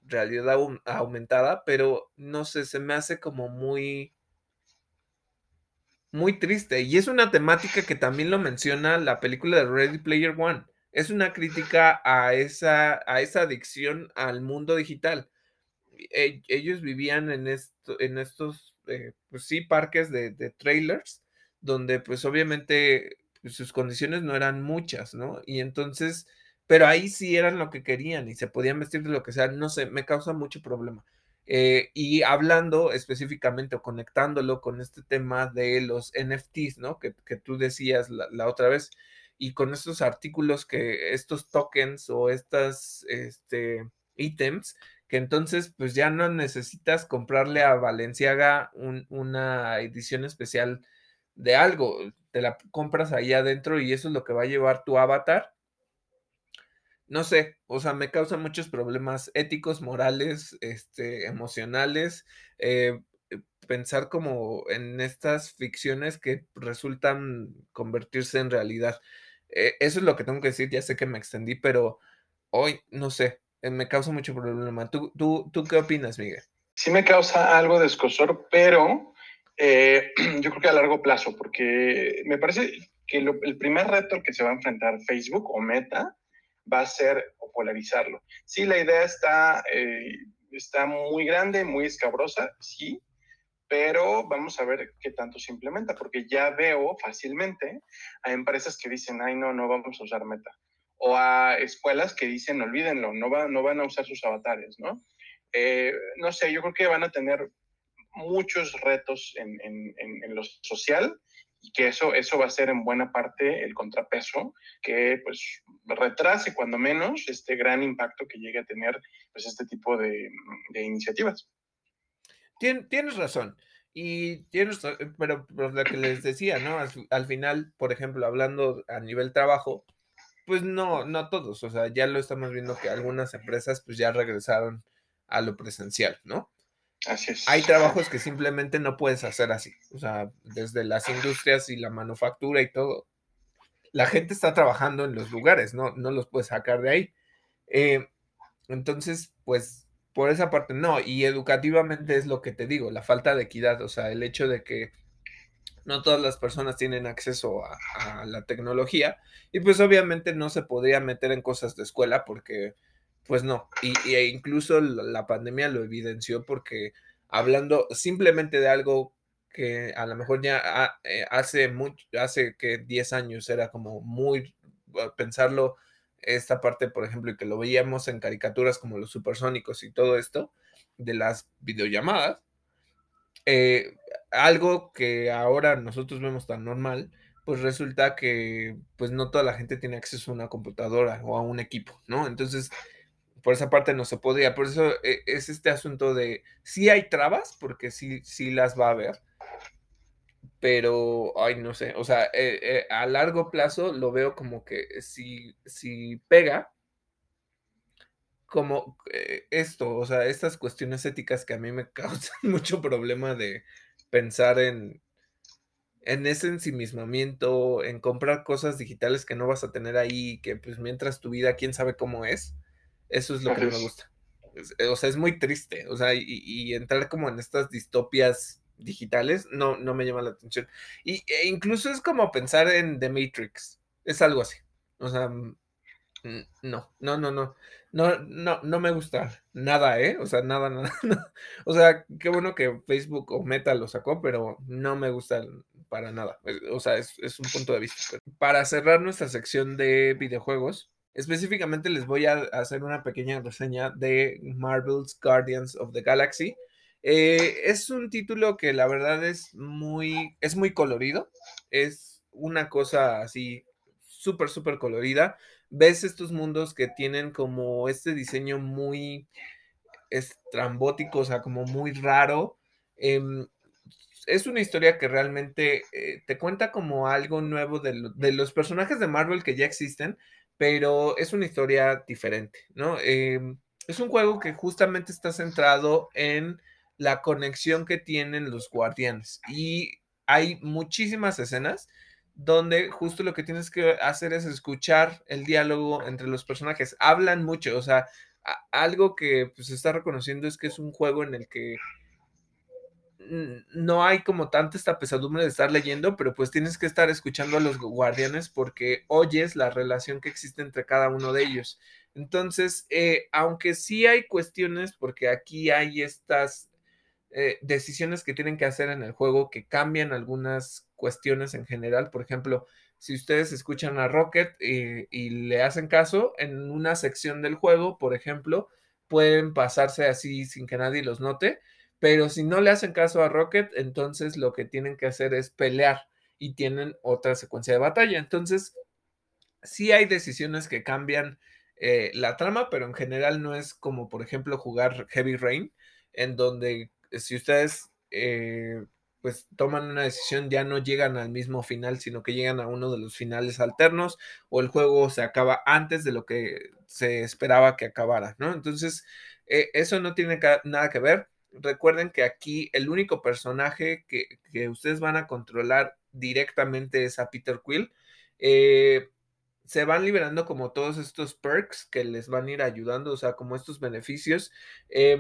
realidad aumentada, pero no sé, se me hace como muy muy triste. Y es una temática que también lo menciona la película de Ready Player One es una crítica a esa, a esa adicción al mundo digital. E, ellos vivían en, en estos, eh, pues sí, parques de, de, trailers, donde pues obviamente pues, sus condiciones no eran muchas, ¿no? Y entonces pero ahí sí eran lo que querían y se podían vestir de lo que sea, no sé, me causa mucho problema. Eh, y hablando específicamente o conectándolo con este tema de los NFTs, ¿no? Que, tú decías la, otra vez, y con estos artículos que estos tokens o estas este, ítems, que entonces pues ya no necesitas comprarle a Valenciaga una edición especial de algo, te la compras ahí adentro y eso es lo que va a llevar tu avatar no sé, o sea, me causa muchos problemas éticos, morales, este, emocionales, eh, eh, pensar como en estas ficciones que resultan convertirse en realidad. Eh, eso es lo que tengo que decir, ya sé que me extendí, pero hoy, no sé, me causa mucho problema. ¿Tú, tú, tú qué opinas, Miguel? Sí me causa algo de escosor, pero [CLEARS THROAT] yo creo que a largo plazo, porque me parece que el primer reto que se va a enfrentar Facebook o Meta va a ser polarizarlo. Sí, la idea está, eh, está muy grande, muy escabrosa, sí, pero vamos a ver qué tanto se implementa, porque ya veo fácilmente a empresas que dicen, ay, no, no vamos a usar Meta, o a escuelas que dicen, olvídenlo, no, va, no van a usar sus avatares, ¿no? Eh, no sé, yo creo que van a tener muchos retos en, en, en, lo social y que eso, eso va a ser en buena parte el contrapeso que pues retrase cuando menos este gran impacto que llegue a tener pues este tipo de, iniciativas. tienes razón. Y tienes, pero, pero, lo que les decía, ¿no? Al, final, por ejemplo, hablando a nivel trabajo, pues no, no todos, o sea, ya lo estamos viendo que algunas empresas pues ya regresaron a lo presencial, ¿no? Hay trabajos que simplemente no puedes hacer así. O sea, desde las industrias y la manufactura y todo. La gente está trabajando en los lugares, no, no los puedes sacar de ahí. Eh, entonces, pues, por esa parte no. Y educativamente es lo que te digo, la falta de equidad. O sea, el hecho de que no todas las personas tienen acceso a, la tecnología. Y pues obviamente no se podría meter en cosas de escuela porque pues no, y, e incluso la pandemia lo evidenció porque hablando simplemente de algo que a lo mejor ya eh, hace mucho, hace que 10 años era como muy ah, pensarlo, esta parte, por ejemplo, y que lo veíamos en caricaturas como los supersónicos y todo esto, de las videollamadas, eh, algo que ahora nosotros vemos tan normal, pues resulta que pues no toda la gente tiene acceso a una computadora o a un equipo, ¿no? Entonces, por esa parte no se podía. Por eso eh, es este asunto de sí hay trabas, porque sí, sí las va a haber, pero, ay, no sé, o sea, eh, eh, a largo plazo lo veo como que si, si pega, como esto, o sea, estas cuestiones éticas que a mí me [LAUGHS] causan mucho problema de pensar en, en ese ensimismamiento, en comprar cosas digitales que no vas a tener ahí, que pues mientras tu vida, quién sabe cómo es eso es lo que me gusta. Eh, o sea, es muy triste. O sea, y, entrar como en estas distopias digitales no, no me llama la atención. Y, e incluso es como pensar en The Matrix. Es algo así. O sea, mm, no, no, no, no. No, no, no me gusta nada, ¿eh? O sea, [LAUGHS] nada, nada. O sea, qué bueno que Facebook o Meta lo sacó, pero no me gusta para nada. O sea, es, es un punto de vista. Para cerrar nuestra sección de videojuegos, Específicamente les voy a hacer una pequeña reseña de Marvel's Guardians of the Galaxy. Eh, es un título que la verdad es muy, es muy colorido. Es una cosa así súper, súper colorida. Ves estos mundos que tienen como este diseño muy estrambótico, o sea, como muy raro. Em, es una historia que realmente eh, te cuenta como algo nuevo de, de, los personajes de Marvel que ya existen, pero es una historia diferente, ¿no? Em, es un juego que justamente está centrado en la conexión que tienen los guardianes y hay muchísimas escenas donde justo lo que tienes que hacer es escuchar el diálogo entre los personajes. Hablan mucho, o sea, algo que pues, se está reconociendo es que es un juego en el que no hay como tanta esta pesadumbre de estar leyendo, pero pues tienes que estar escuchando a los guardianes porque oyes la relación que existe entre cada uno de ellos. Entonces, eh, aunque sí hay cuestiones, porque aquí hay estas eh, decisiones que tienen que hacer en el juego que cambian algunas cuestiones en general, por ejemplo, si ustedes escuchan a Rocket y, y le hacen caso, en una sección del juego, por ejemplo, pueden pasarse así sin que nadie los note, pero si no le hacen caso a Rocket, entonces lo que tienen que hacer es pelear y tienen otra secuencia de batalla. Entonces, sí hay decisiones que cambian eh, la trama, pero en general no es como, por ejemplo, jugar Heavy Rain, en donde si ustedes eh, pues toman una decisión, ya no llegan al mismo final, sino que llegan a uno de los finales alternos o el juego se acaba antes de lo que se esperaba que acabara, ¿no? Entonces, eh, eso no tiene nada que ver. Recuerden que aquí el único personaje que, que, ustedes van a controlar directamente es a Peter Quill. Eh, se van liberando como todos estos perks que les van a ir ayudando, o sea, como estos beneficios. Eh,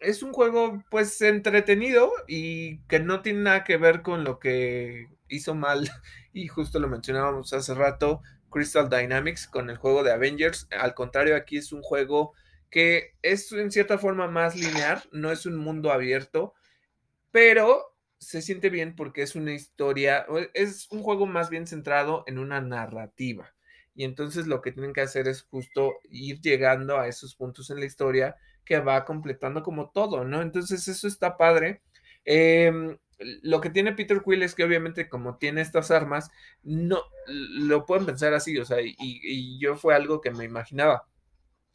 es un juego pues entretenido y que no tiene nada que ver con lo que hizo mal [LAUGHS] y justo lo mencionábamos hace rato Crystal Dynamics con el juego de Avengers. Al contrario, aquí es un juego que es en cierta forma más lineal, no es un mundo abierto, pero se siente bien porque es una historia, es un juego más bien centrado en una narrativa. Y entonces lo que tienen que hacer es justo ir llegando a esos puntos en la historia que va completando como todo, ¿no? Entonces eso está padre. Eh, lo que tiene Peter Quill es que obviamente como tiene estas armas, no lo pueden pensar así, o sea, y, yo fue algo que me imaginaba.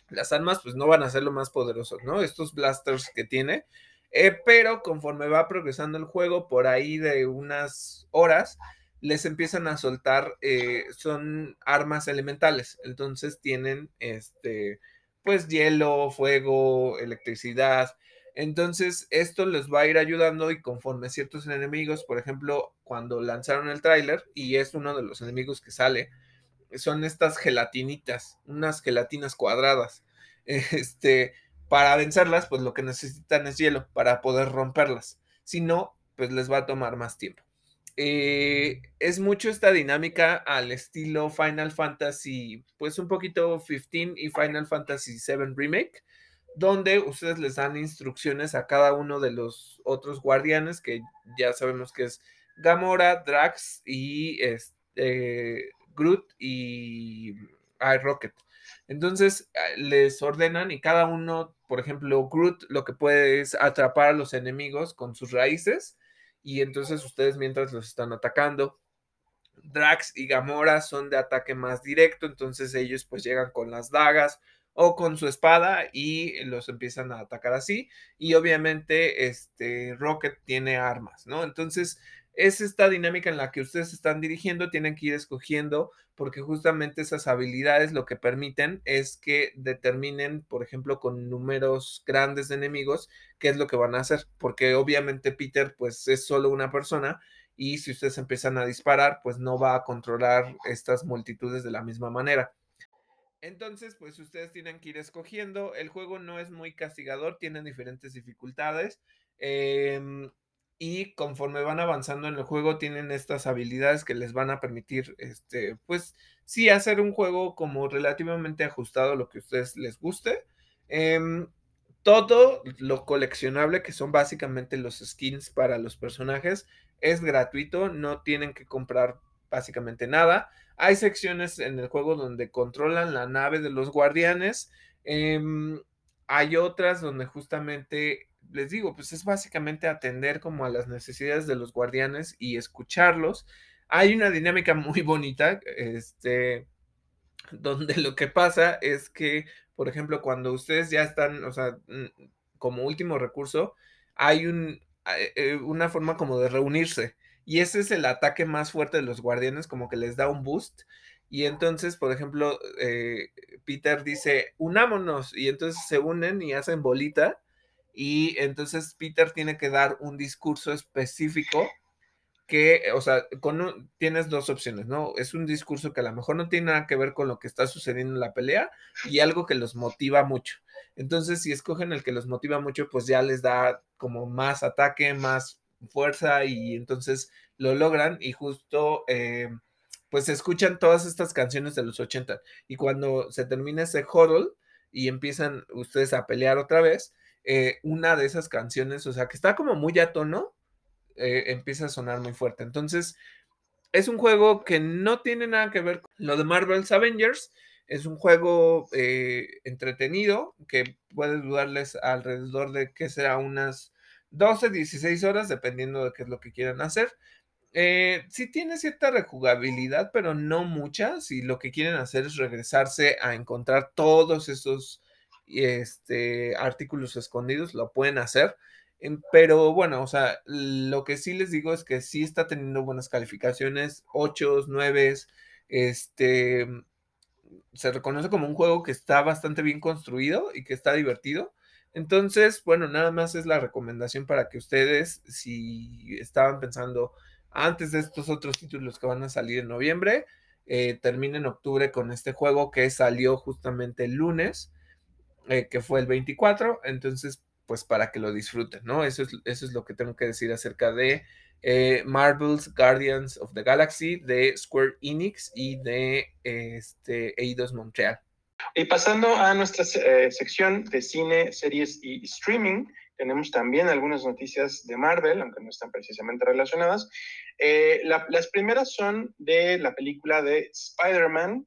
Las armas pues no van a ser lo más poderosos, ¿no? Estos blasters que tiene, eh, pero conforme va progresando el juego, por ahí de unas horas, les empiezan a soltar, eh, son armas elementales, entonces tienen este pues hielo, fuego, electricidad. Entonces, esto les va a ir ayudando y conforme ciertos enemigos, por ejemplo, cuando lanzaron el tráiler, y es uno de los enemigos que sale, son estas gelatinitas, unas gelatinas cuadradas. [LAUGHS] Este, para vencerlas, pues lo que necesitan es hielo para poder romperlas. Si no, pues les va a tomar más tiempo. Eh, es mucho esta dinámica al estilo Final Fantasy, pues un poquito 15 y Final Fantasy 7 Remake, donde ustedes les dan instrucciones a cada uno de los otros guardianes, que ya sabemos que es Gamora, Drax y este, Groot y Rocket. Entonces les ordenan y cada uno, por ejemplo, Groot lo que puede es atrapar a los enemigos con sus raíces y entonces ustedes mientras los están atacando. Drax y Gamora son de ataque más directo, entonces ellos pues llegan con las dagas o con su espada y los empiezan a atacar así. Y obviamente este Rocket tiene armas, ¿no? Entonces es esta dinámica en la que ustedes están dirigiendo, tienen que ir escogiendo, porque justamente esas habilidades lo que permiten es que determinen, por ejemplo, con números grandes de enemigos, qué es lo que van a hacer, porque obviamente Peter pues es solo una persona y si ustedes empiezan a disparar, pues no va a controlar estas multitudes de la misma manera. Entonces, pues ustedes tienen que ir escogiendo. El juego no es muy castigador, tiene diferentes dificultades. Eh, y conforme van avanzando en el juego tienen estas habilidades que les van a permitir, este, pues sí, hacer un juego como relativamente ajustado a lo que a ustedes les guste. Eh, todo lo coleccionable, que son básicamente los skins para los personajes, es gratuito, no tienen que comprar básicamente nada. Hay secciones en el juego donde controlan la nave de los guardianes. Eh, hay otras donde justamente les digo, pues es básicamente atender como a las necesidades de los guardianes y escucharlos. Hay una dinámica [LAUGHS] muy bonita, este, donde lo que pasa es que, por ejemplo, cuando ustedes ya están, o sea, como último recurso, hay un, eh, una forma como de reunirse. Y ese es el ataque más fuerte de los guardianes, como que les da un boost. Y entonces, por ejemplo, eh, Peter dice, unámonos. Y entonces se unen y hacen bolita y entonces Peter tiene que dar un discurso específico que, o sea, con tienes dos opciones, ¿no? Es un discurso que a lo mejor no tiene nada que ver con lo que está sucediendo en la pelea y algo que los motiva mucho. Entonces, si escogen el que los motiva mucho, pues ya les da como más ataque, más fuerza y entonces lo logran y justo... Eh, pues escuchan todas estas canciones de los 80 y cuando se termina ese huddle y empiezan ustedes a pelear otra vez, eh, una de esas canciones, o sea, que está como muy a tono, eh, empieza a sonar muy fuerte. Entonces, Es un juego que no tiene nada que ver con lo de Marvel's Avengers. Es un juego eh, entretenido que puede dudarles alrededor de que será unas 12, 16 horas, dependiendo de qué es lo que quieran hacer. Eh, sí tiene cierta rejugabilidad, pero no mucha. Si lo que quieren hacer es regresarse a encontrar todos esos este, artículos escondidos, lo pueden hacer. Pero bueno, o sea, lo que sí les digo es que sí está teniendo buenas calificaciones, 8, 9, este, se reconoce como un juego que está bastante bien construido y que está divertido. Entonces, bueno, nada más es la recomendación para que ustedes, si estaban pensando antes de estos otros títulos que van a salir en noviembre, eh, terminen octubre con este juego que salió justamente el lunes, eh, que fue el 24. Entonces, pues para que lo disfruten, ¿no? Eso es, eso es lo que tengo que decir acerca de eh, Marvel's Guardians of the Galaxy, de Square Enix y de este, Eidos Montreal. Y pasando a nuestra eh, sección de cine, series y streaming, tenemos también algunas noticias de Marvel, aunque no están precisamente relacionadas. Eh, las primeras son de la película de Spider-Man.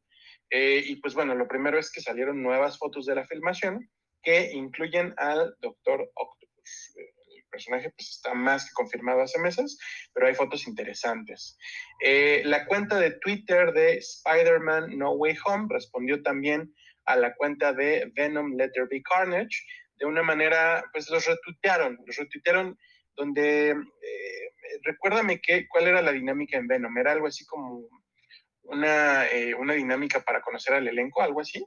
Y pues bueno, lo primero es que salieron nuevas fotos de la filmación que incluyen al Doctor Octopus. El personaje pues, está más que confirmado hace meses, pero hay fotos interesantes. Eh, la cuenta de Twitter de Spider-Man No Way Home respondió también a la cuenta de Venom Letter Be Carnage. De una manera, pues los retuitearon, los retuitearon donde, eh, recuérdame qué, cuál era la dinámica en Venom, era algo así como una, eh, una dinámica para conocer al elenco, algo así.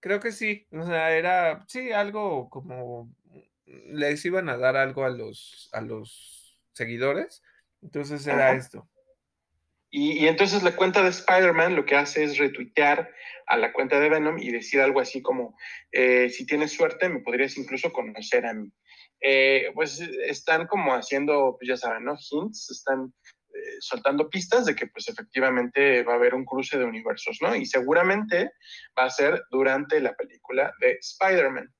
Creo que sí, o sea, era, sí, algo como, les iban a dar algo a los, a los seguidores, entonces era esto. Y, entonces la cuenta de Spider-Man lo que hace es retuitear a la cuenta de Venom y decir algo así como, eh, si tienes suerte, me podrías incluso conocer a mí. Eh, pues están como haciendo, pues ya saben, ¿no? Hints, están soltando pistas de que pues efectivamente va a haber un cruce de universos, ¿no? Y seguramente va a ser durante la película de Spider-Man.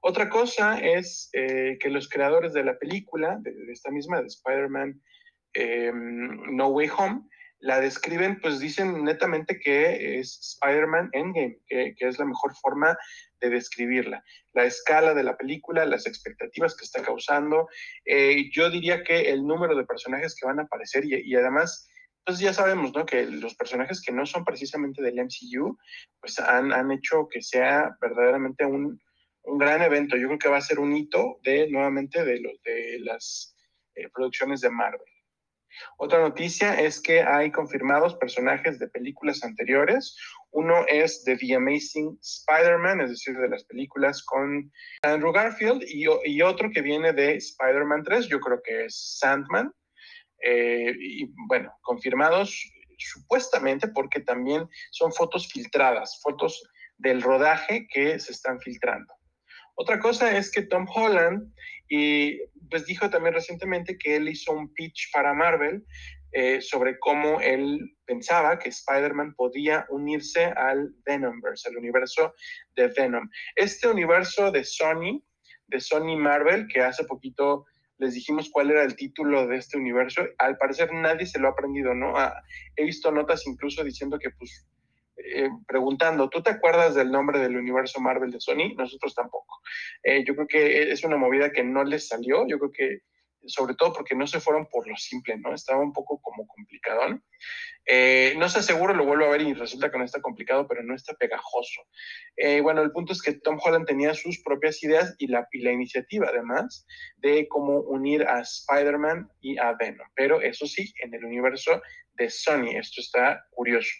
Otra cosa es eh, que los creadores de la película, de, esta misma, de Spider-Man eh, No Way Home, la describen, pues dicen netamente que es Spider-Man Endgame, que, que, es la mejor forma de describirla. La escala de la película, las expectativas que está causando. Eh, yo diría que el número de personajes que van a aparecer y, además, pues ya sabemos, ¿no? Que los personajes que no son precisamente del MCU, pues han, han hecho que sea verdaderamente un, un, gran evento. Yo creo que va a ser un hito de, nuevamente, de, los, de las eh, producciones de Marvel. Otra noticia es que hay confirmados personajes de películas anteriores. Uno es de The Amazing Spider-Man, es decir, de las películas con Andrew Garfield, y, otro que viene de Spider-Man 3, yo creo que es Sandman. Eh, y bueno, confirmados supuestamente porque también son fotos filtradas, fotos del rodaje que se están filtrando. Otra cosa es que Tom Holland y pues dijo también recientemente que él hizo un pitch para Marvel eh, sobre cómo él pensaba que Spider-Man podía unirse al Venomverse, al universo de Venom. Este universo de Sony, de Sony Marvel, que hace poquito les dijimos cuál era el título de este universo, al parecer nadie se lo ha aprendido, ¿no? He visto notas incluso diciendo que pues eh, preguntando, ¿tú te acuerdas del nombre del universo Marvel de Sony? Nosotros tampoco. Eh, yo creo que es una movida que no les salió, yo creo que sobre todo porque no se fueron por lo simple, ¿no? Estaba un poco como complicado. Eh, no sé, seguro lo vuelvo a ver y resulta que no está complicado, pero no está pegajoso. bueno, el punto es que Tom Holland tenía sus propias ideas y la, y la iniciativa, además, de cómo unir a Spider-Man y a Venom. Pero eso sí, en el universo de Sony. Esto está curioso.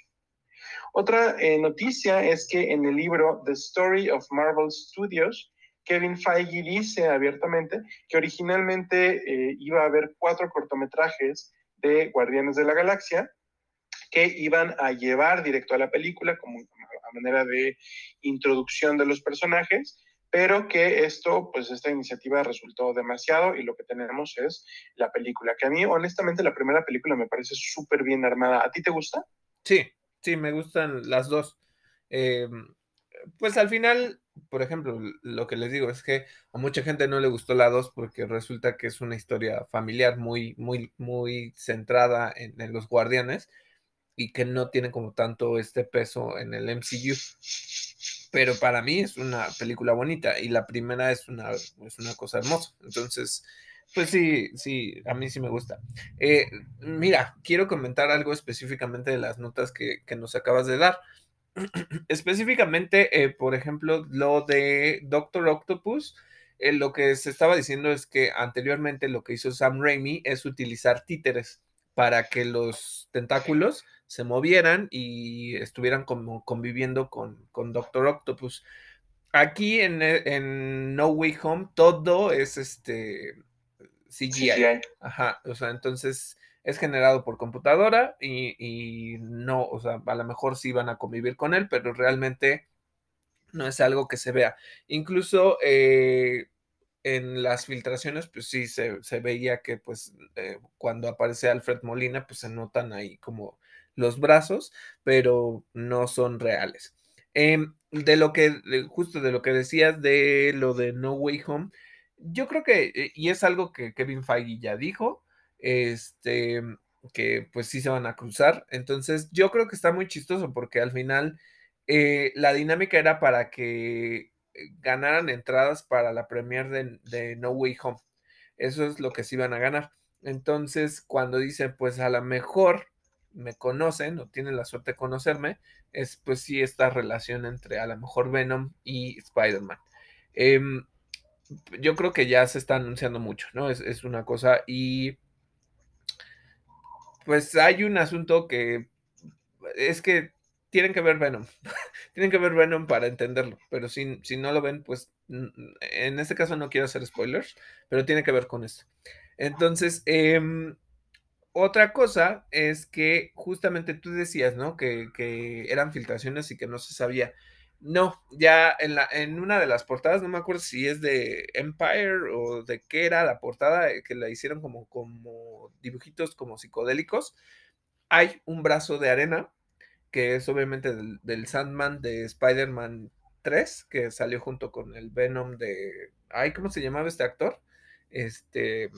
Otra eh, noticia es que en el libro The Story of Marvel Studios, Kevin Feige dice abiertamente que originalmente eh, iba a haber cuatro cortometrajes de Guardianes de la Galaxia que iban a llevar directo a la película como a manera de introducción de los personajes, pero que esto, pues esta iniciativa resultó demasiado y lo que tenemos es la película, que a mí honestamente la primera película me parece súper bien armada. ¿A ti te gusta? Sí, Sí, me gustan las dos. Em, pues al final, por ejemplo, lo que les digo es que a mucha gente no le gustó la 2 porque resulta que es una historia familiar muy, muy, muy centrada en, en los guardianes y que no tiene como tanto este peso en el MCU. Pero para mí es una película bonita y la primera es una, es una cosa hermosa. Entonces, pues sí, sí, a mí sí me gusta. Eh, mira, quiero comentar algo específicamente de las notas que, nos acabas de dar. [CLEARS THROAT] Específicamente, eh, por ejemplo, lo de Doctor Octopus, eh, lo que se estaba diciendo es que anteriormente lo que hizo Sam Raimi es utilizar títeres para que los tentáculos se movieran y estuvieran como conviviendo con, con Doctor Octopus. Aquí en, No Way Home todo es este CGI. Ajá, o sea, entonces es generado por computadora y, no, o sea, a lo mejor sí van a convivir con él, pero realmente no es algo que se vea. Incluso eh, en las filtraciones, pues sí se, veía que pues eh, cuando aparece Alfred Molina, pues se notan ahí como los brazos, pero no son reales. Em, de lo que, justo de lo que decías de lo de No Way Home, yo creo que, eh, y es algo que Kevin Feige ya dijo, este, que pues sí se van a cruzar. Entonces, yo creo que está muy chistoso porque al final eh, la dinámica era para que eh, ganaran entradas para la premier de, No Way Home. Eso es lo que sí van a ganar. Entonces, cuando dicen, pues a lo mejor me conocen o tienen la suerte de conocerme, es pues sí esta relación entre a lo mejor Venom y Spider-Man. Em, yo creo que ya se está anunciando mucho, ¿no? Es, es, una cosa y pues hay un asunto que es que tienen que ver Venom, [LAUGHS] tienen que ver Venom para entenderlo, pero si, si no lo ven, pues en este caso no quiero hacer spoilers, pero tiene que ver con esto. Entonces, eh, otra cosa es que justamente tú decías, ¿no? Que, eran filtraciones y que no se sabía. No, ya en, la, en una de las portadas, no me acuerdo si es de Empire o de qué era la portada, eh, que la hicieron como, como dibujitos como psicodélicos. Hay un brazo de arena, que es obviamente del, del Sandman de Spider-Man 3, que salió junto con el Venom de... Ay, ¿cómo se llamaba este actor? Este...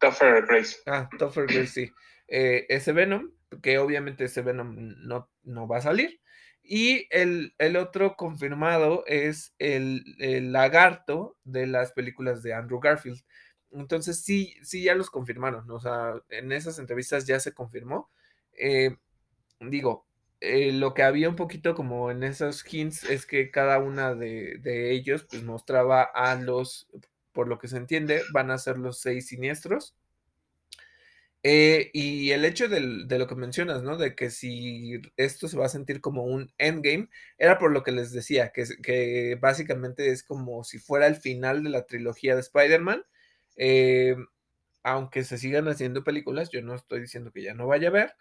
Topher Grace. Ah, Topher Grace, sí. Eh, ese Venom, que obviamente ese Venom no, no va a salir. Y el, el otro confirmado es el, el, lagarto de las películas de Andrew Garfield. Entonces sí, sí, ya los confirmaron. O sea, en esas entrevistas ya se confirmó. Eh, digo, eh, lo que había un poquito como en esos hints es que cada una de, de ellos pues mostraba a los por lo que se entiende, van a ser los seis siniestros. Eh, y el hecho de lo que mencionas, ¿no? De que si esto se va a sentir como un endgame, era por lo que les decía, que, básicamente es como si fuera el final de la trilogía de Spider-Man. Eh, aunque se sigan haciendo películas, yo no estoy diciendo que ya no vaya a ver,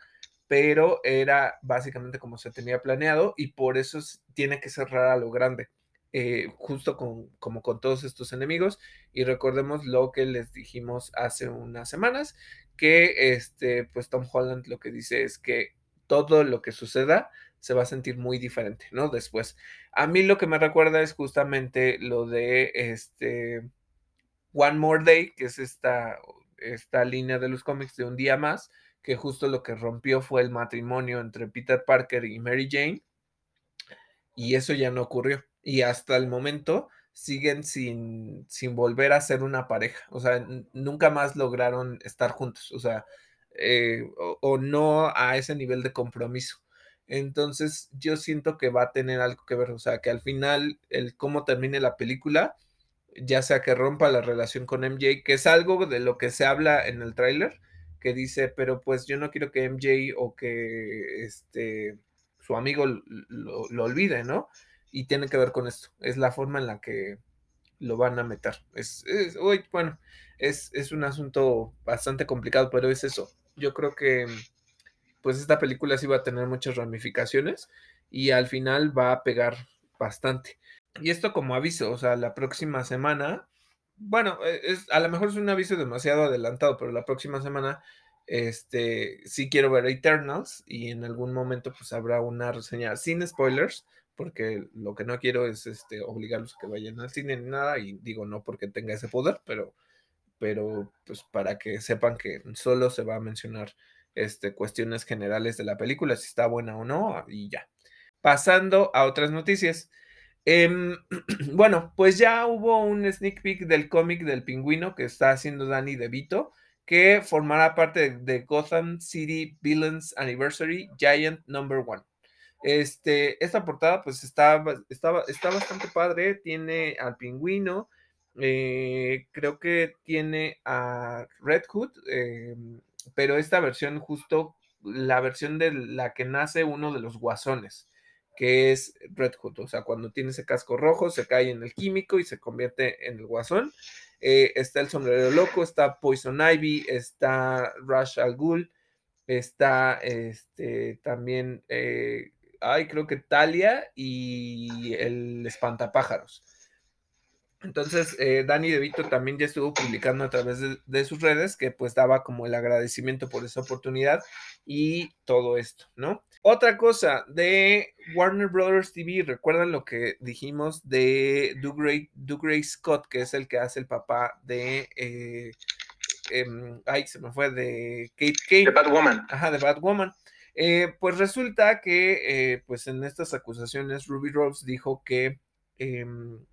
pero era básicamente como se tenía planeado y por eso tiene que cerrar a lo grande. Eh, justo con, como con todos estos enemigos. Y recordemos lo que les dijimos hace unas semanas, que este, pues Tom Holland lo que dice es que todo lo que suceda se va a sentir muy diferente, ¿no? Después. A mí lo que me recuerda es justamente lo de este One More Day, que es esta, esta línea de los cómics de un día más, que justo lo que rompió fue el matrimonio entre Peter Parker y Mary Jane. Y eso ya no ocurrió y hasta el momento siguen sin, sin volver a ser una pareja. O sea, nunca más lograron estar juntos. O sea, eh, o, no a ese nivel de compromiso. Entonces, yo siento que va a tener algo que ver. O sea, que al final, el cómo termine la película, ya sea que rompa la relación con MJ, que es algo de lo que se habla en el tráiler, que dice, pero pues yo no quiero que MJ o que este su amigo lo, lo olvide, ¿no? Y tiene que ver con esto. Es la forma en la que lo van a meter. Es, hoy, bueno, es, es, un asunto bastante complicado, pero es eso. Yo creo que pues esta película sí va a tener muchas ramificaciones y al final va a pegar bastante. Y esto como aviso, o sea, la próxima semana, bueno, e, es, a lo mejor es un aviso demasiado adelantado, pero la próxima semana este sí quiero ver Eternals y en algún momento pues habrá una reseña sin spoilers porque lo que no quiero es este, obligarlos a que vayan al cine ni nada, y digo no porque tenga ese poder, pero, pero pues para que sepan que solo se va a mencionar este, cuestiones generales de la película, si está buena o no, y ya. Pasando a otras noticias. Em, [CLEARS THROAT] bueno, pues ya hubo un sneak peek del cómic del pingüino que está haciendo Danny DeVito, que formará parte de, Gotham City Villains Anniversary Giant Number One. Este, esta portada pues está, está, está bastante padre, tiene al pingüino, eh, creo que tiene a Red Hood, em, pero esta versión justo, la versión de la que nace uno de los guasones que es Red Hood. O sea, cuando tiene ese casco rojo, se cae en el químico y se convierte en el guasón. Eh, está el sombrero loco, está Poison Ivy, está Rush al Ghul, está este, también, eh, ay, creo que Talia y el espantapájaros. Entonces, eh, Danny DeVito también ya estuvo publicando a través de, sus redes que pues daba como el agradecimiento por esa oportunidad y todo esto, ¿no? Otra cosa de Warner Brothers TV, recuerdan lo que dijimos de Dougray, Scott, que es el que hace el papá de... Eh, em, ay, se me fue de Kate Kane. De Batwoman. Ajá, de Batwoman. Eh, pues resulta que, eh, pues en estas acusaciones, Ruby Rose dijo que em,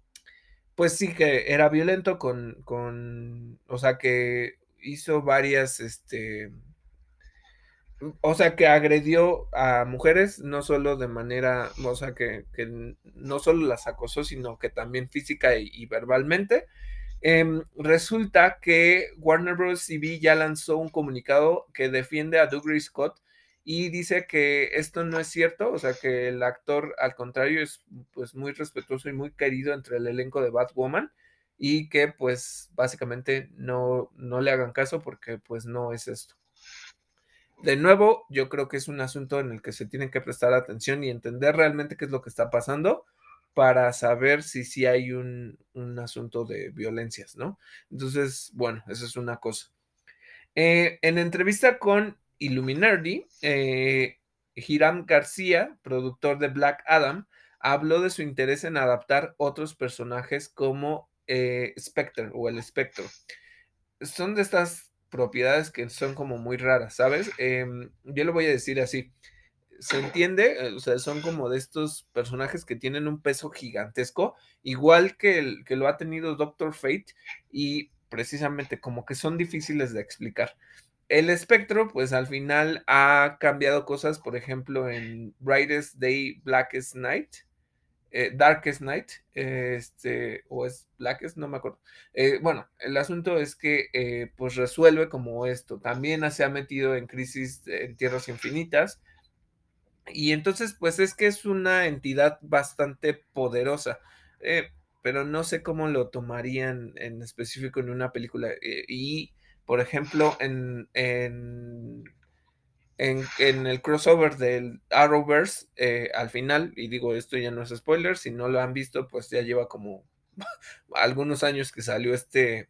pues sí que era violento con, con, o sea, que hizo varias, este, o sea, que agredió a mujeres, no solo de manera, o sea, que, no solo las acosó, sino que también física y, verbalmente. Em, resulta que Warner Bros. TV ya lanzó un comunicado que defiende a Douglas Scott y dice que esto no es cierto, o sea que el actor al contrario es pues muy respetuoso y muy querido entre el elenco de Batwoman y que pues básicamente no, no le hagan caso porque pues no es esto. De nuevo, yo creo que es un asunto en el que se tiene que prestar atención y entender realmente qué es lo que está pasando para saber si sí hay un, un asunto de violencias, ¿no? Entonces, bueno, esa es una cosa. Eh, en entrevista con Illuminati, eh, Hiram García, productor de Black Adam, habló de su interés en adaptar otros personajes como eh, Spectre o el Espectro. Son de estas propiedades que son como muy raras, ¿sabes? Em, yo lo voy a decir así. Se entiende, eh, o sea, son como de estos personajes que tienen un peso gigantesco, igual que, el, que lo ha tenido Doctor Fate, y precisamente como que son difíciles de explicar. El espectro, pues al final ha cambiado cosas, por ejemplo, en Brightest Day, Blackest Night, eh, Darkest Night, este, o es Blackest, no me acuerdo. Eh, bueno, el asunto es que eh, pues resuelve como esto. También se ha metido en crisis en tierras infinitas. Y entonces, pues es que es una entidad bastante poderosa. pero no sé cómo lo tomarían en específico en una película. y por ejemplo, en, en, el crossover del Arrowverse, eh, al final, y digo, esto ya no es spoiler, si no lo han visto, pues ya lleva como [LAUGHS] algunos años que salió este,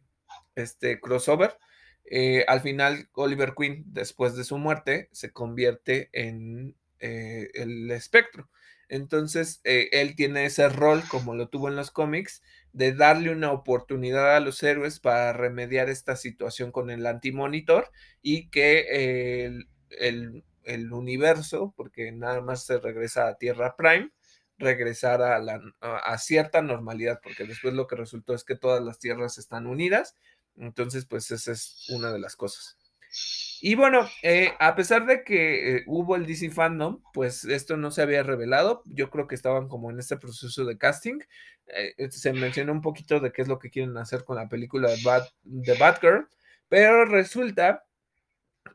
este crossover. Eh, al final, Oliver Queen, después de su muerte, se convierte en eh, el espectro. Entonces, él tiene ese rol, como lo tuvo en los cómics, de darle una oportunidad a los héroes para remediar esta situación con el antimonitor y que el, universo, porque nada más se regresa a Tierra Prime, regresara a, a, cierta normalidad, porque después lo que resultó es que todas las tierras están unidas, entonces pues esa es una de las cosas. Y bueno, eh, a pesar de que eh, hubo el DC Fandom, pues esto no se había revelado. Yo creo que estaban como en este proceso de casting. Eh, se mencionó un poquito de qué es lo que quieren hacer con la película de, Bat, de Batgirl, pero resulta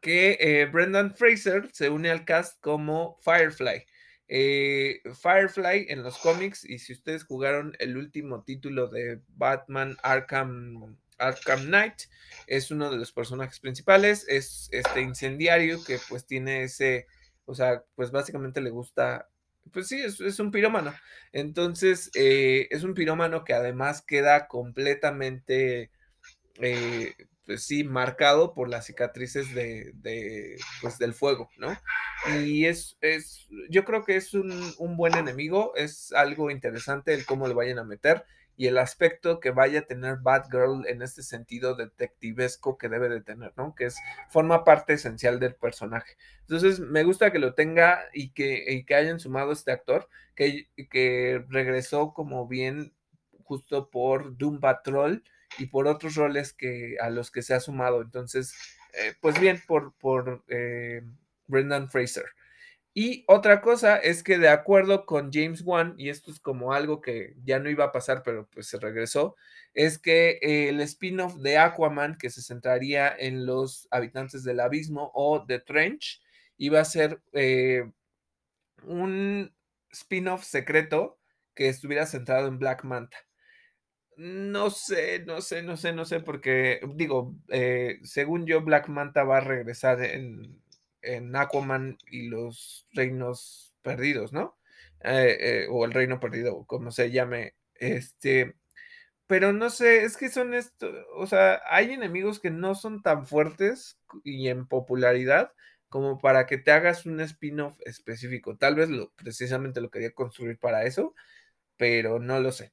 que Brendan Fraser se une al cast como Firefly. Firefly en los cómics, y si ustedes jugaron el último título de Batman Arkham Arkham Knight es uno de los personajes principales, es este incendiario que pues tiene ese, o sea, pues básicamente le gusta, pues sí, es, un pirómano. Entonces, eh, es un pirómano que además queda completamente, eh, pues sí, marcado por las cicatrices de, de pues, del fuego, ¿no? Y es, es, yo creo que es un, un, buen enemigo, es algo interesante el cómo le vayan a meter y el aspecto que vaya a tener Batgirl en este sentido detectivesco que debe de tener, ¿no? Que es, forma parte esencial del personaje. Entonces, me gusta que lo tenga y que, y que hayan sumado este actor, que, que regresó como bien justo por Doom Patrol y por otros roles que, a los que se ha sumado. Entonces, eh, pues bien, por, por eh, Brendan Fraser. Y otra cosa es que de acuerdo con James Wan, y esto es como algo que ya no iba a pasar, pero pues se regresó, es que el spin-off de Aquaman, que se centraría en los habitantes del abismo o The Trench, iba a ser eh, un spin-off secreto que estuviera centrado en Black Manta. No sé, no sé, no sé, no sé, porque digo, eh, según yo, Black Manta va a regresar en, en Aquaman y los reinos perdidos, ¿no? Eh, eh, o el reino perdido, como se llame. Este, pero no sé, es que son esto, o sea, hay enemigos que no son tan fuertes y en popularidad como para que te hagas un spin-off específico. Tal vez lo, precisamente lo quería construir para eso, pero no lo sé.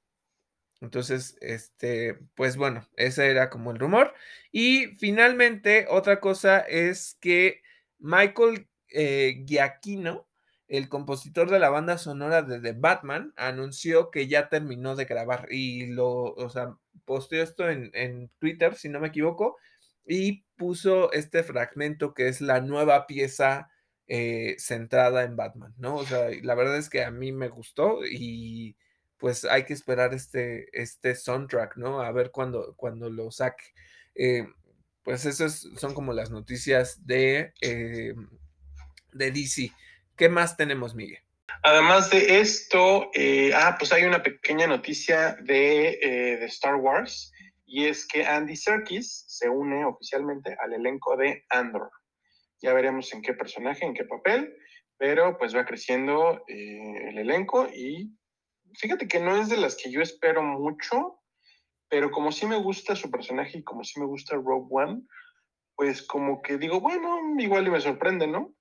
Entonces, este, pues bueno, ese era como el rumor. Y finalmente, otra cosa es que Michael eh, Giacchino, el compositor de la banda sonora de The Batman, anunció que ya terminó de grabar y lo, o sea, posteó esto en, en Twitter, si no me equivoco, y puso este fragmento que es la nueva pieza eh, centrada en Batman, ¿no? O sea, la verdad es que a mí me gustó y pues hay que esperar este, este soundtrack, ¿no? A ver cuándo cuando lo saque. Eh, pues esas son como las noticias de, eh, de DC. ¿Qué más tenemos, Miguel? Además de esto, eh, ah, pues hay una pequeña noticia de, eh, de, Star Wars y es que Andy Serkis se une oficialmente al elenco de Andor. Ya veremos en qué personaje, en qué papel, pero pues va creciendo el elenco y fíjate que no es de las que yo espero mucho, pero como sí me gusta su personaje y como sí me gusta Rogue One, pues como que digo, bueno, igual y me sorprende, ¿no?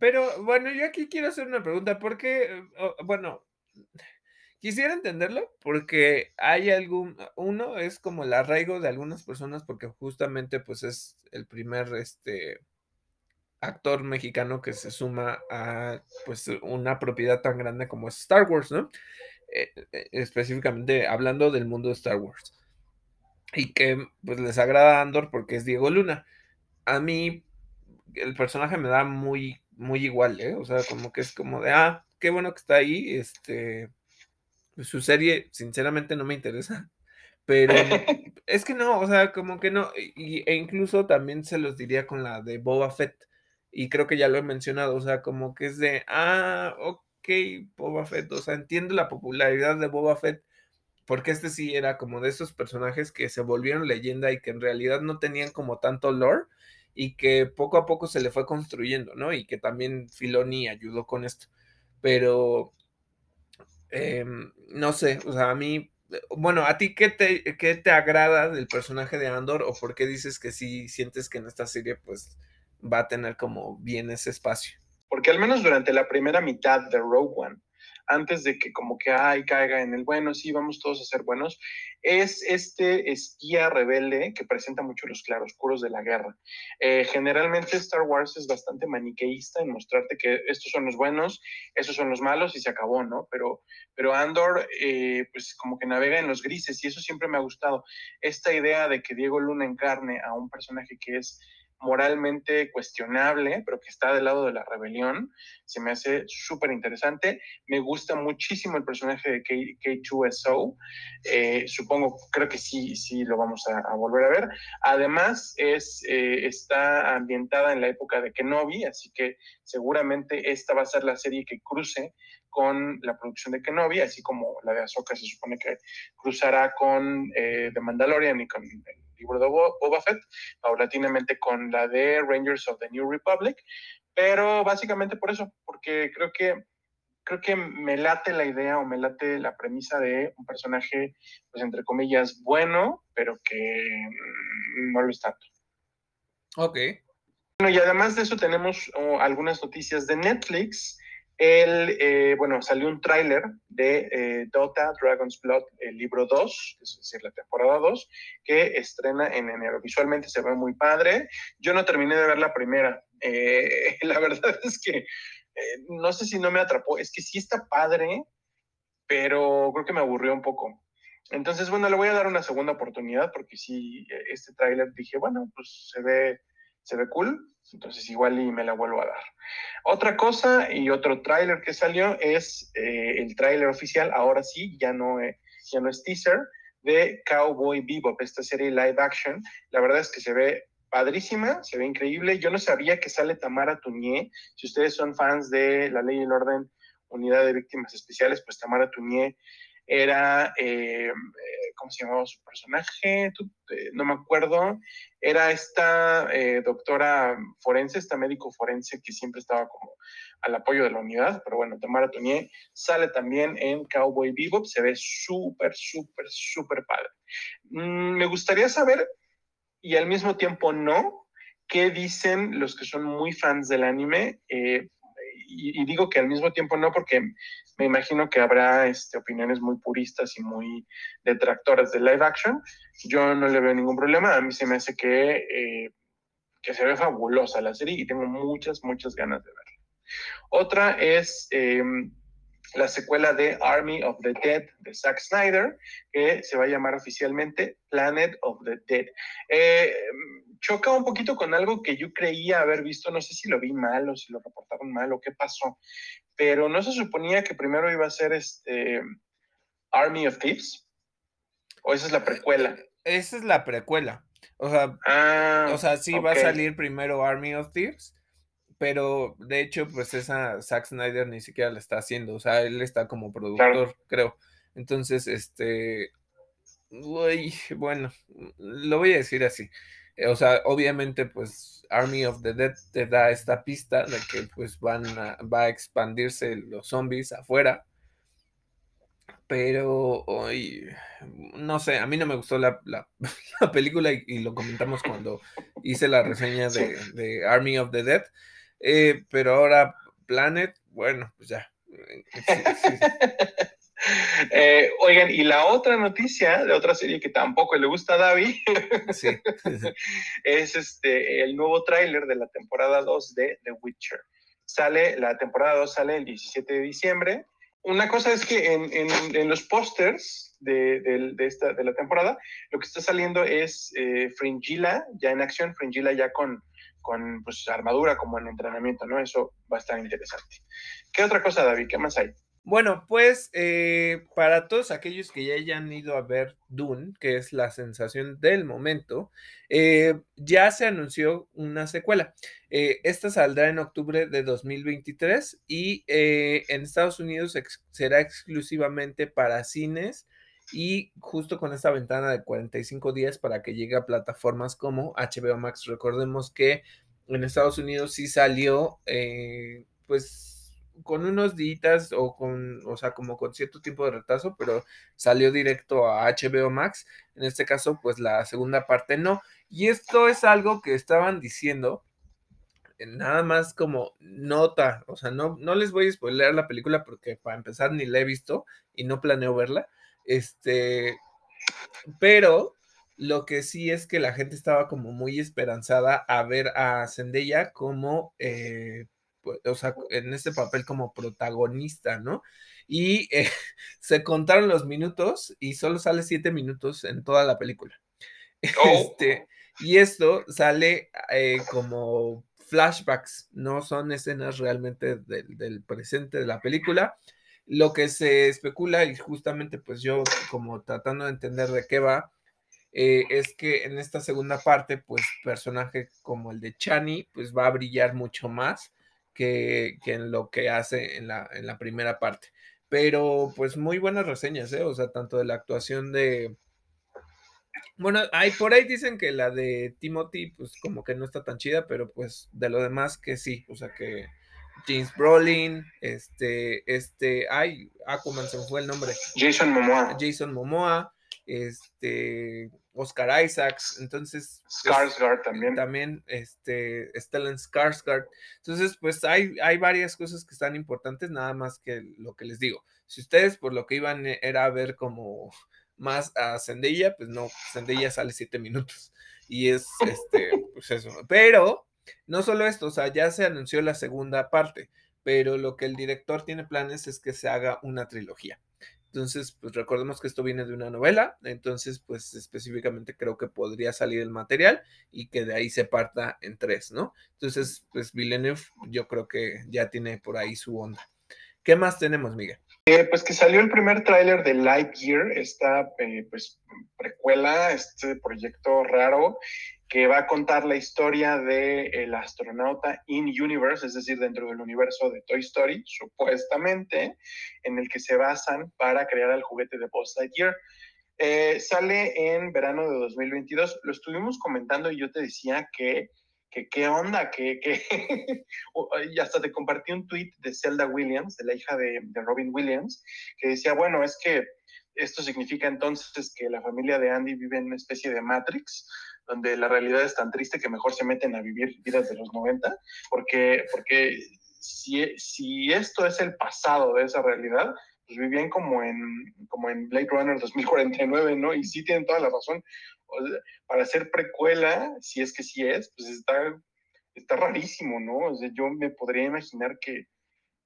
Pero bueno, yo aquí quiero hacer una pregunta, porque, bueno, quisiera entenderlo, porque hay algún, uno es como el arraigo de algunas personas, porque justamente pues es el primer, este, actor mexicano que se suma a pues una propiedad tan grande como es Star Wars, ¿no? Eh, eh, específicamente hablando del mundo de Star Wars. Y que pues les agrada Andor porque es Diego Luna. A mí el personaje me da muy, muy igual, ¿eh? O sea, como que es como de, ah, qué bueno que está ahí. Este, pues, su serie, sinceramente, no me interesa. Pero [LAUGHS] es que no, o sea, como que no. Y, e incluso también se los diría con la de Boba Fett. Y creo que ya lo he mencionado, o sea, como que es de, ah, ok Boba Fett, o sea, entiendo la popularidad de Boba Fett, porque este sí era como de esos personajes que se volvieron leyenda y que en realidad no tenían como tanto lore y que poco a poco se le fue construyendo, ¿no? Y que también Filoni ayudó con esto. Pero, em, no sé, o sea, a mí, bueno, ¿a ti qué te, qué te agrada del personaje de Andor o por qué dices que sí sientes que en esta serie pues va a tener como bien ese espacio? Porque al menos durante la primera mitad de Rogue One, antes de que como que ay caiga en el bueno, sí, vamos todos a ser buenos, es este espía rebelde que presenta mucho los claroscuros de la guerra. Eh, generalmente Star Wars es bastante maniqueísta en mostrarte que estos son los buenos, estos son los malos y se acabó, ¿no? Pero, pero Andor, eh, pues como que navega en los grises y eso siempre me ha gustado. Esta idea de que Diego Luna encarne a un personaje que es moralmente cuestionable, pero que está del lado de la rebelión, se me hace súper interesante. Me gusta muchísimo el personaje de K2SO. Eh, supongo, creo que sí, sí lo vamos a, volver a ver. Además, es, eh, está ambientada en la época de Kenobi, así que seguramente esta va a ser la serie que cruce con la producción de Kenobi, así como la de Ahsoka se supone que cruzará con eh, The Mandalorian y con el libro de Boba Fett, paulatinamente con la de Rangers of the New Republic, pero básicamente por eso, porque creo que creo que me late la idea o me late la premisa de un personaje, pues entre comillas, bueno, pero que mm, no lo es tanto. Ok. Bueno, y además de eso tenemos oh, algunas noticias de Netflix. El, eh, bueno, salió un tráiler de eh, Dota Dragon's Blood, el libro 2, es decir, la temporada 2, que estrena en enero. Visualmente se ve muy padre. Yo no terminé de ver la primera. Eh, [LAUGHS] la verdad es que no sé si no me atrapó. Es que sí está padre, pero creo que me aburrió un poco. Entonces, bueno, le voy a dar una segunda oportunidad porque sí, este tráiler dije, bueno, pues se ve, se ve cool entonces igual y me la vuelvo a dar. Otra cosa y otro tráiler que salió es eh, el tráiler oficial, ahora sí, ya no, eh, ya no es teaser, de Cowboy Bebop, esta serie live action. La verdad es que se ve padrísima, se ve increíble. Yo no sabía que sale Tamara Tuñé. Si ustedes son fans de La Ley y el Orden, Unidad de Víctimas Especiales, pues Tamara Tuñé era, eh, ¿cómo se llamaba su personaje? no me acuerdo. Era esta eh, doctora forense, esta médico forense que siempre estaba como al apoyo de la unidad, pero bueno, Tamara Tonier sale también en Cowboy Bebop, se ve súper, súper, súper padre. Mm, me gustaría saber, y al mismo tiempo no, qué dicen los que son muy fans del anime. Eh, y, digo que al mismo tiempo no, porque me imagino que habrá este, opiniones muy puristas y muy detractoras de live action. Yo no le veo ningún problema. A mí se me hace que, eh, que se ve fabulosa la serie y tengo muchas, muchas ganas de verla. Otra es em, la secuela de Army of the Dead de Zack Snyder, que se va a llamar oficialmente Planet of the Dead. Eh, choca un poquito con algo que yo creía haber visto, no sé si lo vi mal o si lo reportaron mal o qué pasó, pero no se suponía que primero iba a ser este Army of Thieves, o esa es la precuela. Esa es la precuela. O sea, ah, o sea sí va a salir primero Army of Thieves, pero de hecho, pues esa Zack Snyder ni siquiera la está haciendo. O sea, él está como productor, creo. Entonces, este. Uy, bueno, lo voy a decir así. Eh, o sea, obviamente, pues Army of the Dead te da esta pista de que pues van a, va a expandirse los zombies afuera. Pero hoy, no sé, a mí no me gustó la, [LAUGHS] película y, lo comentamos cuando hice la reseña de, Army of the Dead. Eh, pero ahora Planet, bueno, pues ya. [LAUGHS] Eh, oigan, y la otra noticia de otra serie que tampoco le gusta a David [LAUGHS] [LAUGHS] es este, el nuevo tráiler de la temporada 2 de The Witcher. Sale, la temporada 2 sale el 17 de diciembre. Una cosa es que en, los pósters de, esta, de la temporada, lo que está saliendo es eh, Fringilla ya en acción, Fringilla ya con, con pues, armadura como en entrenamiento, ¿no? Eso va a estar interesante. ¿Qué otra cosa, David? ¿Qué más hay? Bueno, pues eh, para todos aquellos que ya hayan ido a ver Dune, que es la sensación del momento, eh, ya se anunció una secuela. Eh, esta saldrá en octubre de 2023 y en Estados Unidos será exclusivamente para cines y justo con esta ventana de 45 días para que llegue a plataformas como HBO Max. Recordemos que en Estados Unidos sí salió, pues con unos días o con, o sea, como con cierto tiempo de retraso, pero salió directo a HBO Max. En este caso, pues la segunda parte no. Y esto es algo que estaban diciendo, eh, nada más como nota, o sea, no, no les voy a spoiler la película porque para empezar ni la he visto y no planeo verla. Este, pero lo que sí es que la gente estaba como muy esperanzada a ver a Zendaya como eh, pues, o sea, en este papel como protagonista, ¿no? Y eh, [LAUGHS] se contaron los minutos y solo sale siete minutos en toda la película. [LAUGHS] Oh. Este, y esto sale eh, como flashbacks, no son escenas realmente del presente de la película. Lo que se especula, y justamente pues yo como tratando de entender de qué va, eh, es que en esta segunda parte, pues personaje como el de Chani, pues va a brillar mucho más que, en lo que hace en la, en la primera parte. Pero pues muy buenas reseñas, ¿eh? O sea, tanto de la actuación de... Bueno, hay, por ahí dicen que la de Timothy, pues como que no está tan chida, pero pues de lo demás que sí, o sea que, James Brolin, este, este, ay, Aquaman se me fue el nombre. Jason Momoa. Jason Momoa, este, Oscar Isaacs, entonces. Skarsgård también. También, este, Stellan Skarsgård. Entonces, pues hay, hay varias cosas que están importantes, nada más que lo que les digo. Si ustedes por lo que iban era a ver como más a Zendaya, pues no, Zendaya sale siete minutos. Y es, este, pues eso. Pero, no solo esto, o sea, ya se anunció la segunda parte, pero lo que el director tiene planes es que se haga una trilogía. Entonces, pues recordemos que esto viene de una novela, entonces, pues específicamente creo que podría salir el material y que de ahí se parta en tres, ¿no? Entonces, pues Villeneuve yo creo que ya tiene por ahí su onda. ¿Qué más tenemos, Miguel? Eh, pues que salió el primer tráiler de Lightyear, esta eh, pues, precuela, este proyecto raro que va a contar la historia del el astronauta in universe, es decir, dentro del universo de Toy Story, supuestamente, en el que se basan para crear el juguete de Buzz Lightyear. Eh, sale en verano de 2022. Lo estuvimos comentando y yo te decía que, que qué onda, que, que [LAUGHS] y hasta te compartí un tweet de Zelda Williams, de la hija de, Robin Williams, que decía, bueno, es que esto significa entonces que la familia de Andy vive en una especie de Matrix, donde la realidad es tan triste que mejor se meten a vivir vidas de los 90, porque, porque si, si esto es el pasado de esa realidad, pues vivían como en, como en Blade Runner 2049, ¿no? Y sí tienen toda la razón. para hacer precuela, si es que sí es, pues está, está rarísimo, ¿no? O sea, yo me podría imaginar que,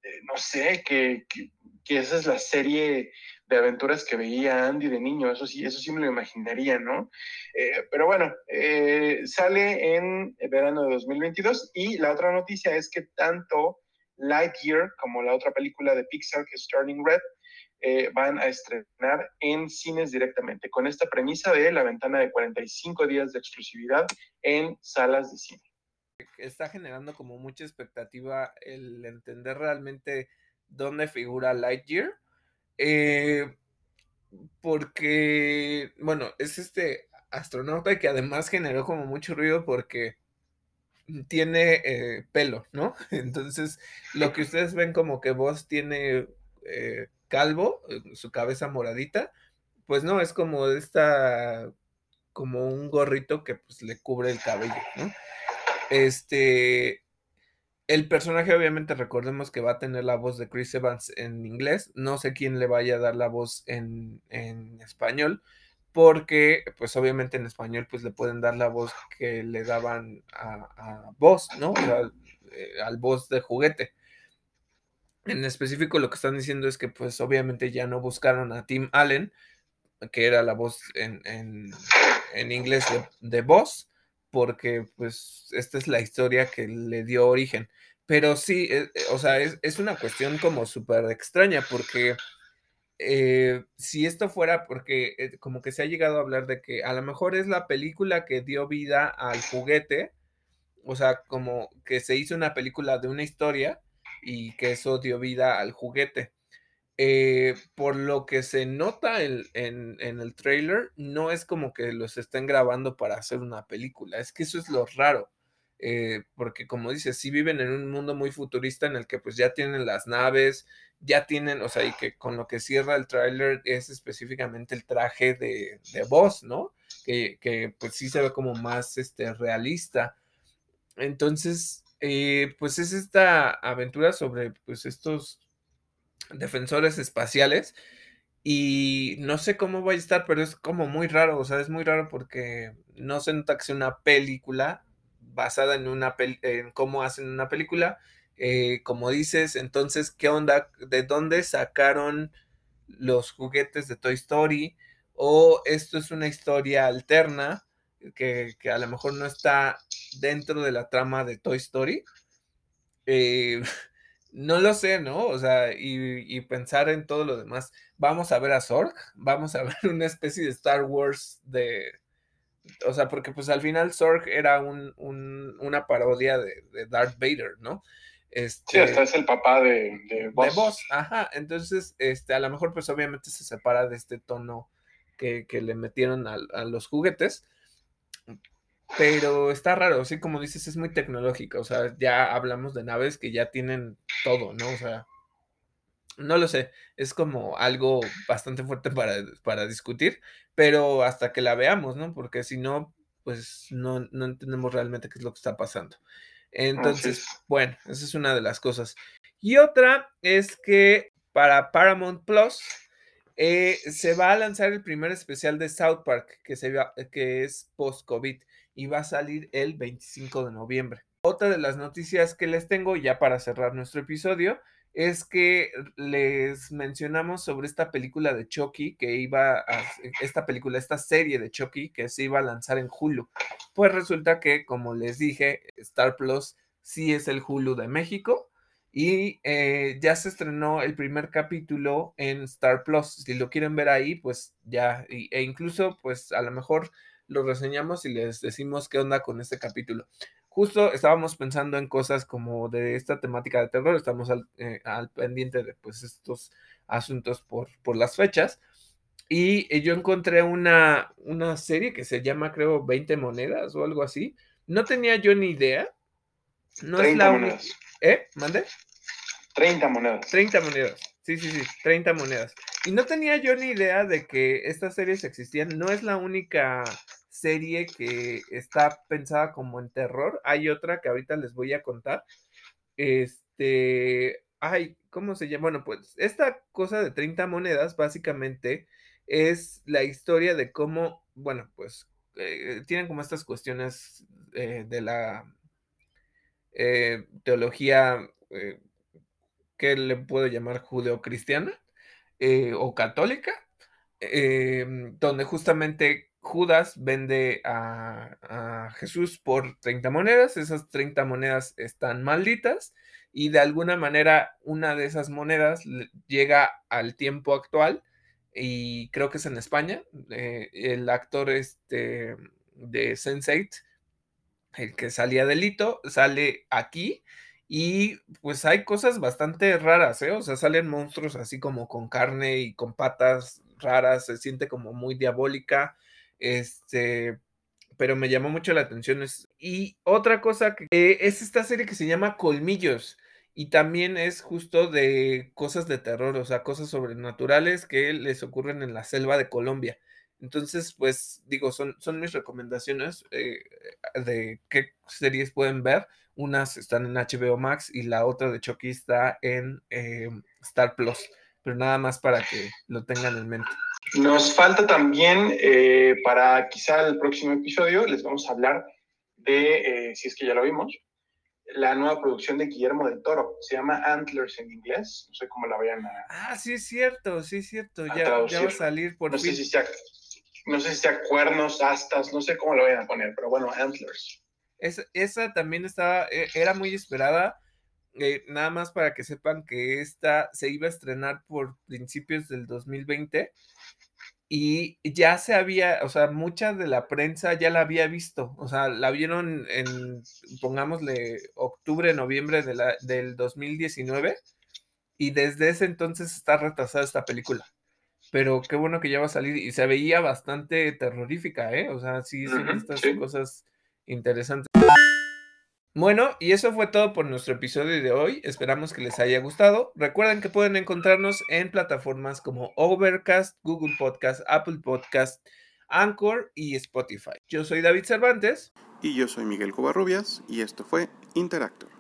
eh, no sé, que, que, esa es la serie de aventuras que veía Andy de niño, eso sí, eso sí me lo imaginaría, ¿no? Eh, pero bueno, eh, sale en verano de 2022 y la otra noticia es que tanto Lightyear como la otra película de Pixar que es Turning Red eh, van a estrenar en cines directamente, con esta premisa de la ventana de 45 días de exclusividad en salas de cine. Está generando como mucha expectativa el entender realmente dónde figura Lightyear eh, porque, bueno, es este astronauta que además generó como mucho ruido porque tiene eh, pelo, ¿no? [LAUGHS] Entonces, lo que ustedes ven como que vos tiene eh, calvo, su cabeza moradita, pues no, es como esta, como un gorrito que pues le cubre el cabello, ¿no? Este, el personaje, obviamente, recordemos que va a tener la voz de Chris Evans en inglés. No sé quién le vaya a dar la voz en, español, porque, pues, obviamente en español, pues le pueden dar la voz que le daban a, voz, ¿no? O sea, eh, al voz de juguete. En específico, lo que están diciendo es que, pues, obviamente ya no buscaron a Tim Allen, que era la voz en, inglés de, de voz porque pues esta es la historia que le dio origen. Pero sí, eh, eh, o sea, es, una cuestión como súper extraña porque eh, si esto fuera, porque como que se ha llegado a hablar de que a lo mejor es la película que dio vida al juguete, o sea, como que se hizo una película de una historia y que eso dio vida al juguete. Eh, por lo que se nota en, el trailer, no es como que los estén grabando para hacer una película, es que eso es lo raro, eh, porque como dices, sí viven en un mundo muy futurista en el que pues ya tienen las naves, ya tienen, o sea, y que con lo que cierra el trailer es específicamente el traje de, de voz, ¿no? Que, pues sí se ve como más este, realista. Entonces, eh, pues es esta aventura sobre pues estos defensores espaciales. Y no sé cómo va a estar, pero es como muy raro, o sea, es muy raro porque no se nota que sea una película basada en una en cómo hacen una película. Eh, como dices, entonces, ¿qué onda? ¿De dónde sacaron los juguetes de Toy Story? O esto es una historia alterna que, que a lo mejor no está dentro de la trama de Toy Story. Eh, [LAUGHS] no lo sé, ¿no? O sea, y, pensar en todo lo demás. Vamos a ver a Zorg, vamos a [LAUGHS] ver una especie de Star Wars de... O sea, porque pues al final Zorg era un, una parodia de, Darth Vader, ¿no? Este, sí, hasta es el papá de, de Boss. ajá. Entonces, este, a lo mejor pues obviamente se separa de este tono que, le metieron a, a los juguetes pero está raro, así como dices, es muy tecnológica, o sea, ya hablamos de naves que ya tienen todo, ¿no? O sea, no lo sé, es como algo bastante fuerte para, para discutir, pero hasta que la veamos, ¿no? Porque si no, pues no, no entendemos realmente qué es lo que está pasando. Entonces, bueno, esa es una de las cosas. Y otra es que para Paramount Plus eh, se va a lanzar el primer especial de South Park que, se que es post-COVID y va a salir el 25 de noviembre. Otra de las noticias que les tengo ya para cerrar nuestro episodio es que les mencionamos sobre esta película de Chucky que iba a, esta película, esta serie de Chucky que se iba a lanzar en Hulu. Pues resulta que, como les dije, Star Plus sí es el Hulu de México y eh, ya se estrenó el primer capítulo en Star Plus. Si lo quieren ver ahí, pues ya, e incluso, pues a lo mejor lo reseñamos y les decimos qué onda con este capítulo justo estábamos pensando en cosas como de esta temática de terror, estamos al, eh, pendiente de pues estos asuntos por, por las fechas. Y eh, yo encontré una, una serie que se llama, creo, 20 monedas o algo así. No tenía yo ni idea. No es la única. ¿Eh? ¿Mande? 30 monedas. 30 monedas. Sí, sí, sí, 30 monedas. Y no tenía yo ni idea de que estas series existían. No es la única serie que está pensada como en terror. Hay otra que ahorita les voy a contar. Este, ay, ¿cómo se llama? Bueno, pues esta cosa de 30 monedas básicamente es la historia de cómo, bueno, pues eh, tienen como estas cuestiones eh, de la eh, teología, que le puedo llamar judeocristiana o católica, em, donde justamente Judas vende a, Jesús por 30 monedas, esas 30 monedas están malditas y de alguna manera una de esas monedas llega al tiempo actual y creo que es en España, eh, el actor este de Sense8, el que salía delito, sale aquí y pues hay cosas bastante raras, ¿eh? O sea, salen monstruos así como con carne y con patas raras, se siente como muy diabólica este, pero me llamó mucho la atención. Y otra cosa que eh, es esta serie que se llama Colmillos. Y también es justo de cosas de terror, o sea, cosas sobrenaturales que les ocurren en la selva de Colombia. Entonces, pues digo, son, son mis recomendaciones eh, de qué series pueden ver. Unas están en HBO Max y la otra de Chucky está en eh, Star Plus. Pero nada más para que lo tengan en mente. Nos falta también, eh, para quizá el próximo episodio, les vamos a hablar de, eh, si es que ya lo vimos, la nueva producción de Guillermo del Toro. Se llama Antlers en inglés. No sé cómo la vayan a. Ah, sí, es cierto, sí, es cierto. Ya, ya, va a salir por no fin. Sé si sea, no sé si sea cuernos, astas, no sé cómo lo vayan a poner, pero bueno, Antlers. esa también estaba, e, era muy esperada. Eh, nada más para que sepan que esta se iba a estrenar por principios del 2020 y ya se había, o sea, mucha de la prensa ya la había visto, o sea, la vieron en, pongámosle, octubre, noviembre de la, del 2019 y desde ese entonces está retrasada esta película. Pero qué bueno que ya va a salir y se veía bastante terrorífica, ¿eh? O sea, sí, son estas cosas interesantes. Bueno, y eso fue todo por nuestro episodio de hoy. Esperamos que les haya gustado. Recuerden que pueden encontrarnos en plataformas como Overcast, Google Podcast, Apple Podcast, Anchor y Spotify. Yo soy David Cervantes. Y yo soy Miguel Covarrubias y esto fue Interactor.